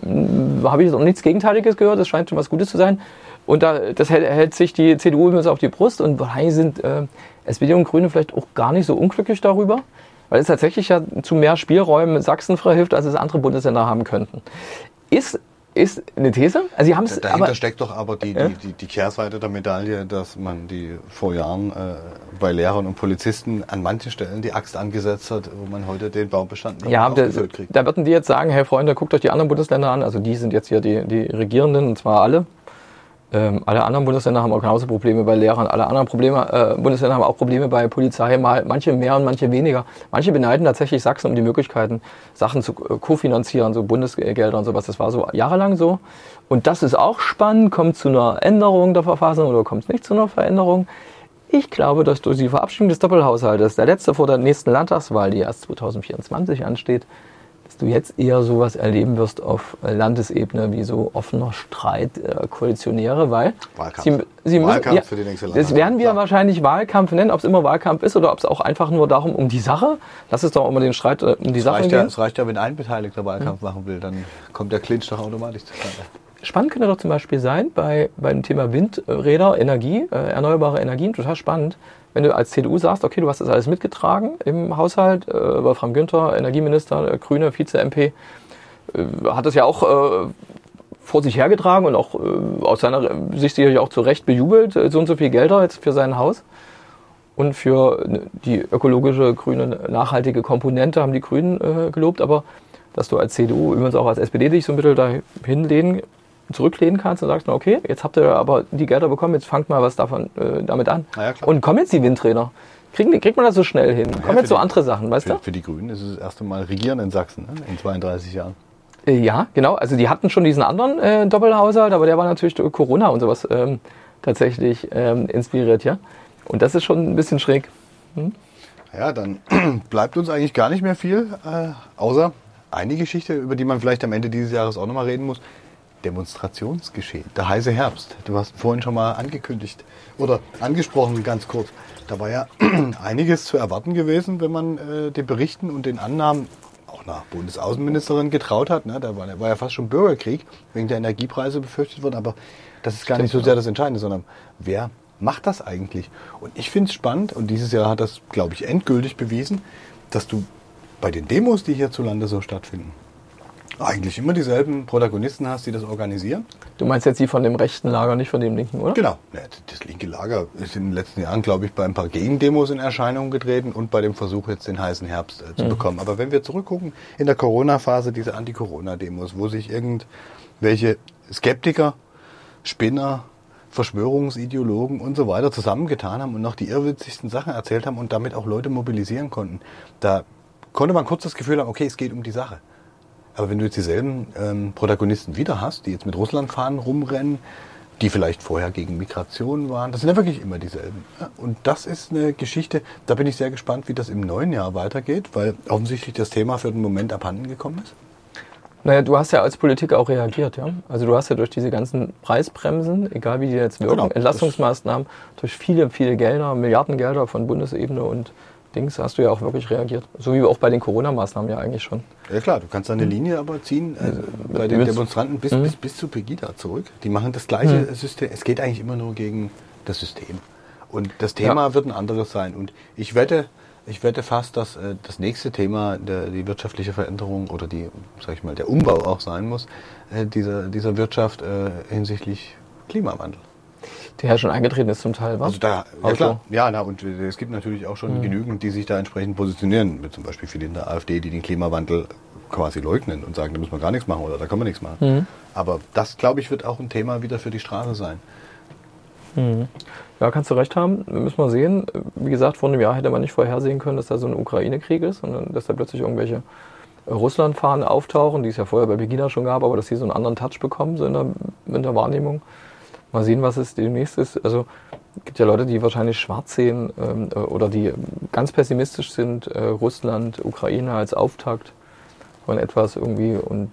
habe ich jetzt noch nichts Gegenteiliges gehört. Das scheint schon was Gutes zu sein. Und da, das hält, hält sich die CDU so auf die Brust und wahrscheinlich sind äh, SPD und Grüne vielleicht auch gar nicht so unglücklich darüber, weil es tatsächlich ja zu mehr Spielräumen Sachsen verhilft, als es andere Bundesländer haben könnten. Ist ist eine These. Also sie haben es. Dahinter aber, steckt doch aber die, die, die, die, Kehrseite der Medaille, dass man die vor Jahren äh, bei Lehrern und Polizisten an manchen Stellen die Axt angesetzt hat, wo man heute den Baumbestand nicht ja, aufgefüllt kriegt. Da würden die jetzt sagen, hey Freunde, guckt euch die anderen Bundesländer an. Also die sind jetzt hier die, die Regierenden, und zwar alle. Ähm, alle anderen Bundesländer haben auch genauso Probleme bei Lehrern. Alle anderen Probleme, äh, Bundesländer haben auch Probleme bei Polizei. Mal, manche mehr und manche weniger. Manche beneiden tatsächlich Sachsen um die Möglichkeiten, Sachen zu äh, kofinanzieren, so Bundesgelder und sowas. Das war so jahrelang so. Und das ist auch spannend. Kommt zu einer Änderung der Verfassung oder kommt es nicht zu einer Veränderung? Ich glaube, dass durch die Verabschiedung des Doppelhaushaltes, der letzte vor der nächsten Landtagswahl, die erst 2024 ansteht, dass du jetzt eher sowas erleben wirst auf Landesebene wie so offener Streit äh, Koalitionäre, weil Wahlkampf. sie, sie Wahlkampf müssen, ja, für die nächste Das werden wir wahrscheinlich Wahlkampf nennen, ob es immer Wahlkampf ist oder ob es auch einfach nur darum um die Sache. Lass es doch immer den Streit äh, um die es Sache reicht gehen. Ja, es reicht ja, wenn ein Beteiligter Wahlkampf mhm. machen will, dann kommt der Clinch doch automatisch zustande. Spannend könnte doch zum Beispiel sein bei beim Thema Windräder, Energie, äh, erneuerbare Energien, total spannend wenn du als CDU sagst, okay, du hast das alles mitgetragen im Haushalt, äh, Wolfram Günther, Energieminister, Grüne, Vize-MP, äh, hat das ja auch äh, vor sich hergetragen und auch äh, aus seiner Sicht sicherlich auch zu Recht bejubelt, äh, so und so viel Gelder jetzt für sein Haus. Und für die ökologische, grüne, nachhaltige Komponente haben die Grünen äh, gelobt, aber dass du als CDU, übrigens auch als SPD dich so ein bisschen da hinlehnen zurücklehnen kannst und sagst, na okay, jetzt habt ihr aber die Gelder bekommen, jetzt fangt mal was davon äh, damit an. Ja, und kommen jetzt die Windräder. Kriegen, kriegt man das so schnell hin? kommen jetzt so die- andere Sachen, weißt Für, du? für die Grünen ist es das erste Mal regieren in Sachsen ne? in 32 Jahren. Äh, Ja, genau. Also die hatten schon diesen anderen äh, Doppelhaushalt, aber der war natürlich durch Corona und sowas ähm, tatsächlich ähm, inspiriert, ja. Und das ist schon ein bisschen schräg. Ja, dann bleibt uns eigentlich gar nicht mehr viel, äh, außer eine Geschichte, über die man vielleicht am Ende dieses Jahres auch nochmal reden muss. Demonstrationsgeschehen, der heiße Herbst. Du hast vorhin schon mal angekündigt oder angesprochen, ganz kurz. Da war ja einiges zu erwarten gewesen, wenn man äh, den Berichten und den Annahmen auch nach Bundesaußenministerin getraut hat. Ne? Da war, da war ja fast schon Bürgerkrieg, wegen der Energiepreise befürchtet worden. Aber das ist gar nicht so sehr das Entscheidende, sondern wer macht das eigentlich? Und ich finde es spannend, und dieses Jahr hat das, glaube ich, endgültig bewiesen, dass du bei den Demos, die hierzulande so stattfinden, eigentlich immer dieselben Protagonisten hast, die das organisieren. Du meinst jetzt die von dem rechten Lager, nicht von dem linken, oder? Genau. Das linke Lager ist in den letzten Jahren, glaube ich, bei ein paar Gegendemos in Erscheinung getreten und bei dem Versuch, jetzt den heißen Herbst äh, zu bekommen. Aber wenn wir zurückgucken, in der Corona-Phase, diese Anti-Corona-Demos, wo sich irgendwelche Skeptiker, Spinner, Verschwörungsideologen und so weiter zusammengetan haben und noch die irrwitzigsten Sachen erzählt haben und damit auch Leute mobilisieren konnten, da konnte man kurz das Gefühl haben, okay, es geht um die Sache. Aber wenn du jetzt dieselben ähm, Protagonisten wieder hast, die jetzt mit Russlandfahnen rumrennen, die vielleicht vorher gegen Migration waren, das sind ja wirklich immer dieselben. Ja, Und das ist eine Geschichte, da bin ich sehr gespannt, wie das im neuen Jahr weitergeht, weil offensichtlich das Thema für den Moment abhanden gekommen ist. Naja, du hast ja als Politiker auch reagiert, ja. Also du hast ja durch diese ganzen Preisbremsen, egal wie die jetzt wirken, Genau. Entlastungsmaßnahmen, durch viele, viele Gelder, Milliardengelder von Bundesebene und Dings, hast du ja auch wirklich reagiert. So wie auch bei den Corona-Maßnahmen ja eigentlich schon. Ja klar, du kannst eine Linie aber ziehen äh, bei den Demonstranten bis, bis, bis zu Pegida zurück. Die machen das gleiche System. Es geht eigentlich immer nur gegen das System. Und das Thema Ja. wird ein anderes sein. Und ich wette, ich wette fast, dass äh, das nächste Thema der, die wirtschaftliche Veränderung oder die, sag ich mal, der Umbau auch sein muss, äh, dieser, dieser Wirtschaft äh, hinsichtlich Klimawandel. Der ja schon eingetreten ist zum Teil, was? Also da, ja klar, ja, na, und äh, es gibt natürlich auch schon genügend, die sich da entsprechend positionieren, wie zum Beispiel viele in der AfD, die den Klimawandel quasi leugnen und sagen, da müssen wir gar nichts machen oder da kann man nichts machen. Aber das, glaube ich, wird auch ein Thema wieder für die Straße sein. Ja, kannst du recht haben. Müssen wir sehen. Wie gesagt, vor einem Jahr hätte man nicht vorhersehen können, dass da so ein Ukraine-Krieg ist und dass da plötzlich irgendwelche Russland-Fahnen auftauchen, die es ja vorher bei Begina schon gab, aber dass sie so einen anderen Touch bekommen, so in der, in der Wahrnehmung. Mal sehen, was es demnächst ist. Also es gibt ja Leute, die wahrscheinlich schwarz sehen ähm, äh, oder die ganz pessimistisch sind, äh, Russland, Ukraine als Auftakt von etwas irgendwie und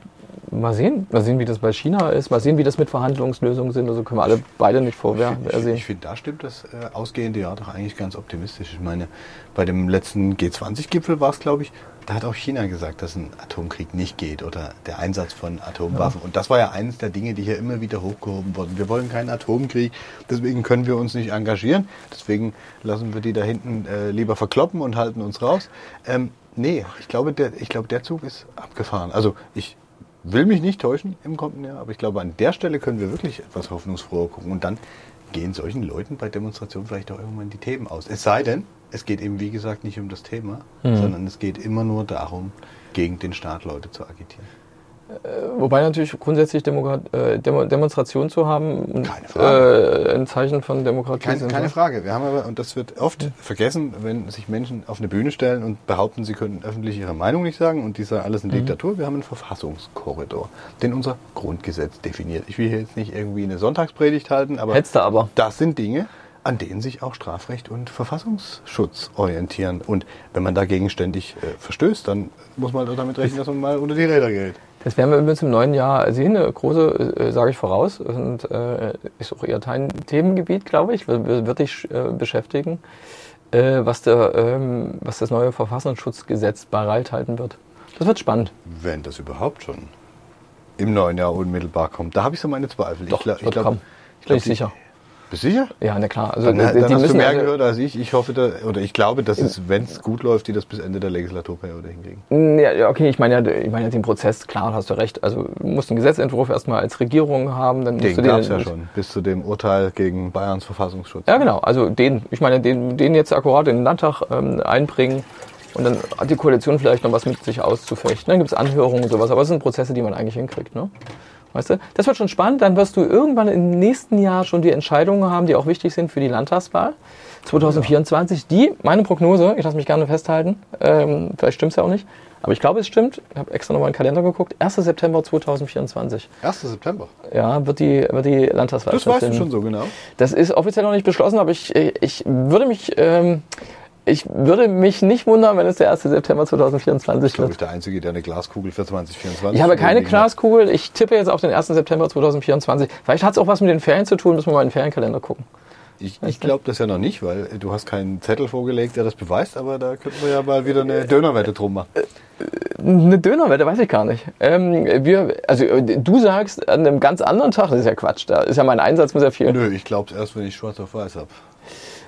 mal sehen, mal sehen, wie das bei China ist, mal sehen, wie das mit Verhandlungslösungen sind. Also können wir alle beide nicht Ich, vorher ich, sehen. ich finde, da stimmt das äh, ausgehende Jahr doch eigentlich ganz optimistisch. Ich meine, bei dem letzten G20-Gipfel war es, glaube ich, da hat auch China gesagt, dass ein Atomkrieg nicht geht oder der Einsatz von Atomwaffen. Und das war ja eines der Dinge, die hier immer wieder hochgehoben wurden. Wir wollen keinen Atomkrieg, deswegen können wir uns nicht engagieren. Deswegen lassen wir die da hinten äh, lieber verkloppen und halten uns raus. Ähm, nee, ich glaube, der, ich glaube, der Zug ist abgefahren. Also ich will mich nicht täuschen im kommenden Jahr, aber ich glaube, an der Stelle können wir wirklich etwas hoffnungsfroher gucken. Und dann gehen solchen Leuten bei Demonstrationen vielleicht auch irgendwann die Themen aus. Es sei denn, es geht eben, wie gesagt, nicht um das Thema, sondern es geht immer nur darum, gegen den Staat Leute zu agitieren. Wobei natürlich grundsätzlich äh, Demo Demonstrationen zu haben. Äh, ein Zeichen von Demokratie Keine, sind. keine ne? Frage. Wir haben aber, und das wird oft vergessen, wenn sich Menschen auf eine Bühne stellen und behaupten, sie könnten öffentlich ihre Meinung nicht sagen und die sagen alles Mhm. in Diktatur. Wir haben einen Verfassungskorridor, den unser Grundgesetz definiert. Ich will hier jetzt nicht irgendwie eine Sonntagspredigt halten, aber Hättest du aber. das sind Dinge, an denen sich auch Strafrecht und Verfassungsschutz orientieren. Und wenn man dagegen ständig äh, verstößt, dann muss man damit rechnen, dass man mal unter die Räder gerät. Das werden wir übrigens im neuen Jahr sehen. Eine große, äh, sage ich voraus, und äh, ist auch eher dein Themengebiet, glaube ich, wird, wird dich äh, beschäftigen, äh, was, der, ähm, was das neue Verfassungsschutzgesetz bereithalten wird. Das wird spannend. Wenn das überhaupt schon im neuen Jahr unmittelbar kommt. Da habe ich so meine Zweifel. Doch, glaub- wird glaub- kommen. Ich glaube Bin ich sicher. Bist du sicher? Ja, na klar. Also Dann, die- dann die hast du mehr also- gehört als ich. Ich hoffe, da, oder ich glaube, dass es, wenn es gut läuft, die das bis Ende der Legislaturperiode hinkriegen. Ja, okay, ich meine ja, ich meine ja den Prozess, klar, hast du recht. Also du musst einen Gesetzentwurf erstmal als Regierung haben, dann musst Den du gab es den, ja schon, bis zu dem Urteil gegen Bayerns Verfassungsschutz. Ja, genau. Also den, ich meine, den, den jetzt akkurat in den Landtag ähm, einbringen und dann hat die Koalition vielleicht noch was mit sich auszufechten. Dann gibt es Anhörungen und sowas, aber das sind Prozesse, die man eigentlich hinkriegt. Ne? Weißt du? Das wird schon spannend. Dann wirst du irgendwann im nächsten Jahr schon die Entscheidungen haben, die auch wichtig sind für die Landtagswahl 2024. Die, meine Prognose, ich lasse mich gerne festhalten, ähm, vielleicht stimmt es ja auch nicht, aber ich glaube, es stimmt. Ich habe extra nochmal in den Kalender geguckt. 1. September 2024. 1. September. Ja, wird die, wird die Landtagswahl Das weißt du schon so genau. Das ist offiziell noch nicht beschlossen, aber ich, ich würde mich, ähm, ich würde mich nicht wundern, wenn es der 1. September 2024 Glaube wird. ich der Einzige, der eine Glaskugel für 2024 Ich habe keine. Glaskugel. Ich tippe jetzt auf den 1. September 2024. Vielleicht hat es auch was mit den Ferien zu tun, müssen wir mal in den Ferienkalender gucken. Ich, ich glaube das ja noch nicht, weil äh, du hast keinen Zettel vorgelegt, der das beweist, aber da könnten wir ja mal wieder eine Dönerwette drum machen. Eine Dönerwette, weiß ich gar nicht. Ähm, wir, also äh, du sagst an einem ganz anderen Tag, das ist ja Quatsch, da ist ja mein Einsatz muss ja viel. Nö, ich glaube es erst, wenn ich schwarz auf weiß habe.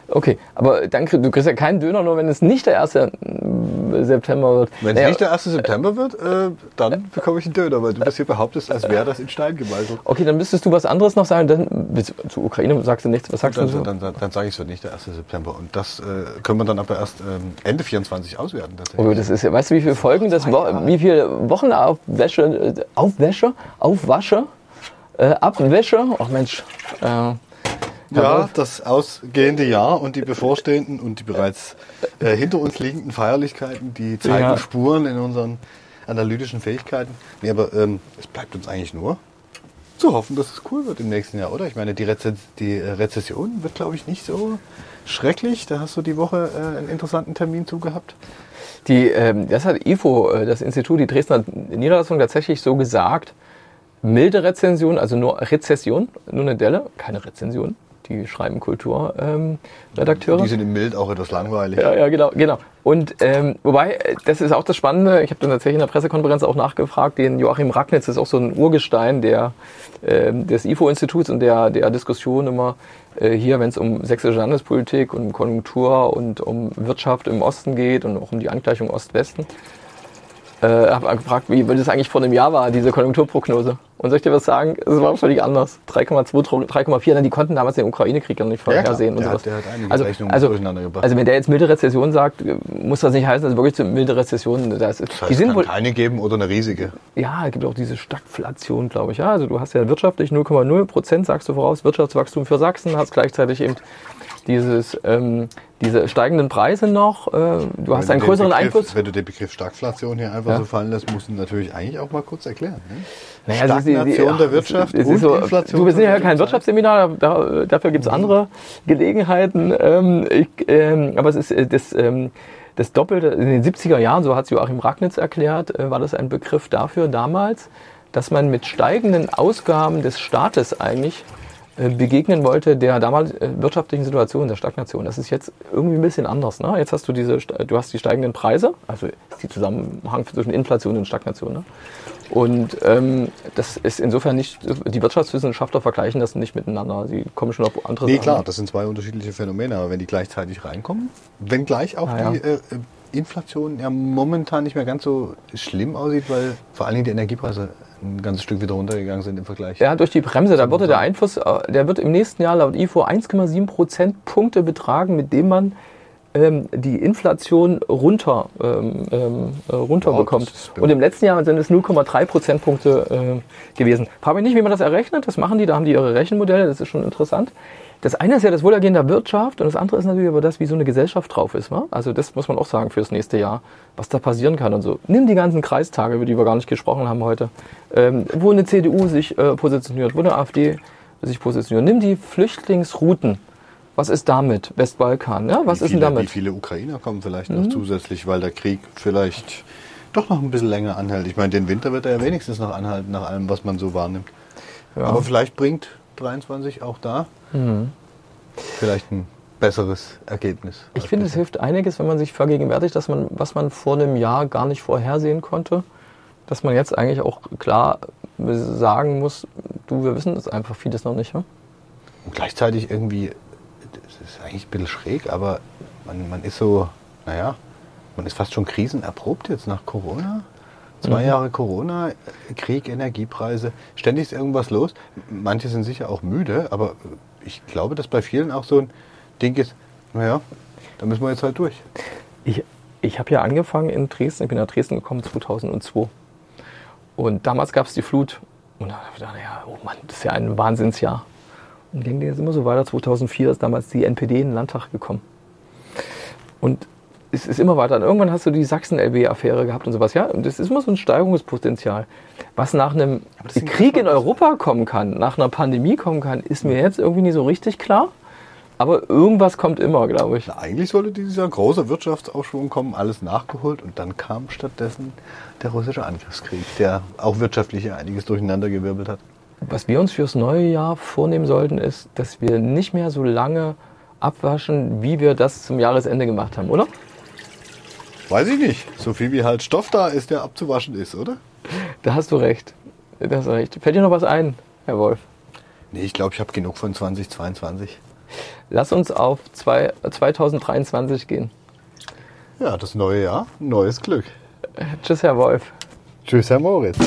Okay, aber dann du kriegst ja keinen Döner, nur wenn es nicht der 1. September wird. Wenn es Naja, nicht der 1. September wird, äh, dann bekomme ich einen Döner, weil du das hier behauptest, als wäre das in Stein gemeißelt. Okay, dann müsstest du was anderes noch sagen. Dann, zu Ukraine sagst du nichts. Was sagst du? Dann, so? dann, dann, dann sage ich, es wird nicht der 1. September. Und das äh, können wir dann aber erst ähm, Ende 24 auswerten. Tatsächlich. Oh, das ist ja, weißt du, wie viele Folgen das, Wo wie viele Wochen auf Wäsche, äh, Aufwäsche, Aufwasche, äh, Abwäsche, ach Mensch, äh, Ja, das ausgehende Jahr und die bevorstehenden und die bereits äh, hinter uns liegenden Feierlichkeiten, die zeigen Ja. Spuren in unseren analytischen Fähigkeiten. Nee, aber ähm, es bleibt uns eigentlich nur zu hoffen, dass es cool wird im nächsten Jahr, oder? Ich meine, die, Reze die äh, Rezession wird, glaube ich, nicht so schrecklich. Da hast du die Woche äh, einen interessanten Termin zugehabt. Die, ähm, das hat IFO, äh, das Institut, die Dresdner Niederlassung, tatsächlich so gesagt. Milde Rezension, also nur Rezession, nur eine Delle, keine Rezension. Die schreiben Kulturredakteure. Ähm. Die sind im Mild auch etwas langweilig. Ja, ja, genau, genau. Und ähm, wobei, äh, das ist auch das Spannende, ich habe dann tatsächlich in der Pressekonferenz auch nachgefragt, den Joachim Ragnitz ist auch so ein Urgestein der, ähm, des IFO-Instituts und der, der Diskussion immer äh, hier, wenn es um sächsische Landespolitik und um Konjunktur und um Wirtschaft im Osten geht und auch um die Angleichung Ost-Westen. Äh, habe gefragt, wie das eigentlich vor einem Jahr war, diese Konjunkturprognose. Und soll ich dir was sagen? Es war völlig anders. 3,2, 3,4. Denn Die konnten damals den Ukraine-Krieg noch nicht Ja, klar. vorhersehen und Der sowas. hat- der hat einige also, Rechnungen also, durcheinander gebracht. also wenn der jetzt milde Rezession sagt, muss das nicht heißen, dass wirklich eine milde Rezession das ist. Das heißt, die es sind kann wohl, keine geben oder eine riesige. ja, es gibt auch diese Stagflation, glaube ich. Ja, also du hast ja wirtschaftlich 0,0 Prozent, sagst du voraus, Wirtschaftswachstum für Sachsen, hast gleichzeitig eben dieses, ähm, diese steigenden Preise noch. Äh, du hast Wenn einen du den größeren Begriff, Einfluss. Wenn du den Begriff Stagflation hier einfach Ja. so fallen lässt, musst du natürlich eigentlich auch mal kurz erklären. Ne? Naja, das ist die- die- Stagnation der ach, Wirtschaft es ist und so, Inflation wir sind ja kein Wirtschaftsseminar, da, dafür gibt es andere Gelegenheiten. Ähm, ich, ähm, aber es ist äh, das, ähm, das Doppelte, in den 70er Jahren, so hat es Joachim Ragnitz erklärt, äh, war das ein Begriff dafür damals, dass man mit steigenden Ausgaben des Staates eigentlich begegnen wollte der damals äh, wirtschaftlichen Situation, der Stagnation. Das ist jetzt irgendwie ein bisschen anders. Ne? Jetzt hast du diese, du hast die steigenden Preise, also ist die Zusammenhang zwischen Inflation und Stagnation. Ne? Und ähm, das ist insofern nicht, die Wirtschaftswissenschaftler vergleichen das nicht miteinander. Sie kommen schon auf andere Nee, Sachen. klar, das sind zwei unterschiedliche Phänomene, aber wenn die gleichzeitig reinkommen, wenngleich auch Ah, ja. die äh, äh, Inflation ja momentan nicht mehr ganz so schlimm aussieht, weil vor allen Dingen die Energiepreise ein ganzes Stück wieder runtergegangen sind im Vergleich. Ja, durch die Bremse, da würde der Einfluss, äh, der wird im nächsten Jahr laut IFO 1,7 Prozentpunkte betragen, mit dem man ähm, die Inflation runter, ähm, ähm, äh, runterbekommt. ist- Und im letzten Jahr sind es 0,3 Prozentpunkte äh, gewesen. Frage mich nicht, wie man das errechnet. Das machen die, da haben die ihre Rechenmodelle, das ist schon interessant. Das eine ist ja das Wohlergehen der Wirtschaft und das andere ist natürlich aber das, wie so eine Gesellschaft drauf ist. wa? Also das muss man auch sagen fürs nächste Jahr, was da passieren kann und so. Nimm die ganzen Kreistage, über die wir gar nicht gesprochen haben heute, ähm, wo eine CDU sich äh, positioniert, wo eine AfD sich positioniert. Nimm die Flüchtlingsrouten. Was ist damit? Westbalkan, ja? Was wie ist viele, denn damit? Mhm. Wie viele Ukrainer kommen vielleicht noch zusätzlich, weil der Krieg vielleicht doch noch ein bisschen länger anhält. Ich meine, den Winter wird er ja wenigstens noch anhalten, nach allem, was man so wahrnimmt. Ja. Aber vielleicht bringt 23 auch da Mhm. vielleicht ein besseres Ergebnis. Ich finde, es hilft einiges, wenn man sich vergegenwärtigt, dass man, was man vor einem Jahr gar nicht vorhersehen konnte, dass man jetzt eigentlich auch klar sagen muss, du, wir wissen das einfach vieles noch nicht. Hm? Und gleichzeitig irgendwie, das ist eigentlich ein bisschen schräg, aber man, man ist so, naja, man ist fast schon krisenerprobt jetzt nach Corona. Zwei Mhm. Jahre Corona, Krieg, Energiepreise, ständig ist irgendwas los. Manche sind sicher auch müde, aber ich glaube, dass bei vielen auch so ein Ding ist, naja, da müssen wir jetzt halt durch. Ich, ich habe ja angefangen in Dresden, ich bin nach Dresden gekommen 2002. Und damals gab es die Flut Und dann habe ich gedacht, ja, oh Mann, das ist ja ein Wahnsinnsjahr. Und ging jetzt immer so weiter. 2004 ist damals die NPD in den Landtag gekommen. Und es ist immer weiter. Und irgendwann hast du die Sachsen-LB-Affäre gehabt und sowas. Ja, das ist immer so ein Steigerungspotenzial. Was nach einem Krieg in Europa kommen kann, nach einer Pandemie kommen kann, ist mir jetzt irgendwie nicht so richtig klar. Aber irgendwas kommt immer, glaube ich. Na, eigentlich sollte dieser große Wirtschaftsaufschwung kommen, alles nachgeholt und dann kam stattdessen der russische Angriffskrieg, der auch wirtschaftlich einiges durcheinandergewirbelt hat. Was wir uns fürs neue Jahr vornehmen sollten, ist, dass wir nicht mehr so lange abwaschen, wie wir das zum Jahresende gemacht haben, oder? Weiß ich nicht. So viel wie halt Stoff da ist, der abzuwaschen ist, oder? Da hast du recht. Da hast du recht. Fällt dir noch was ein, Herr Wolf? Nee, ich glaube, ich habe genug von 2022. Lass uns auf zwei, 2023 gehen. Ja, das neue Jahr, neues Glück. Tschüss, Herr Wolf. Tschüss, Herr Moritz.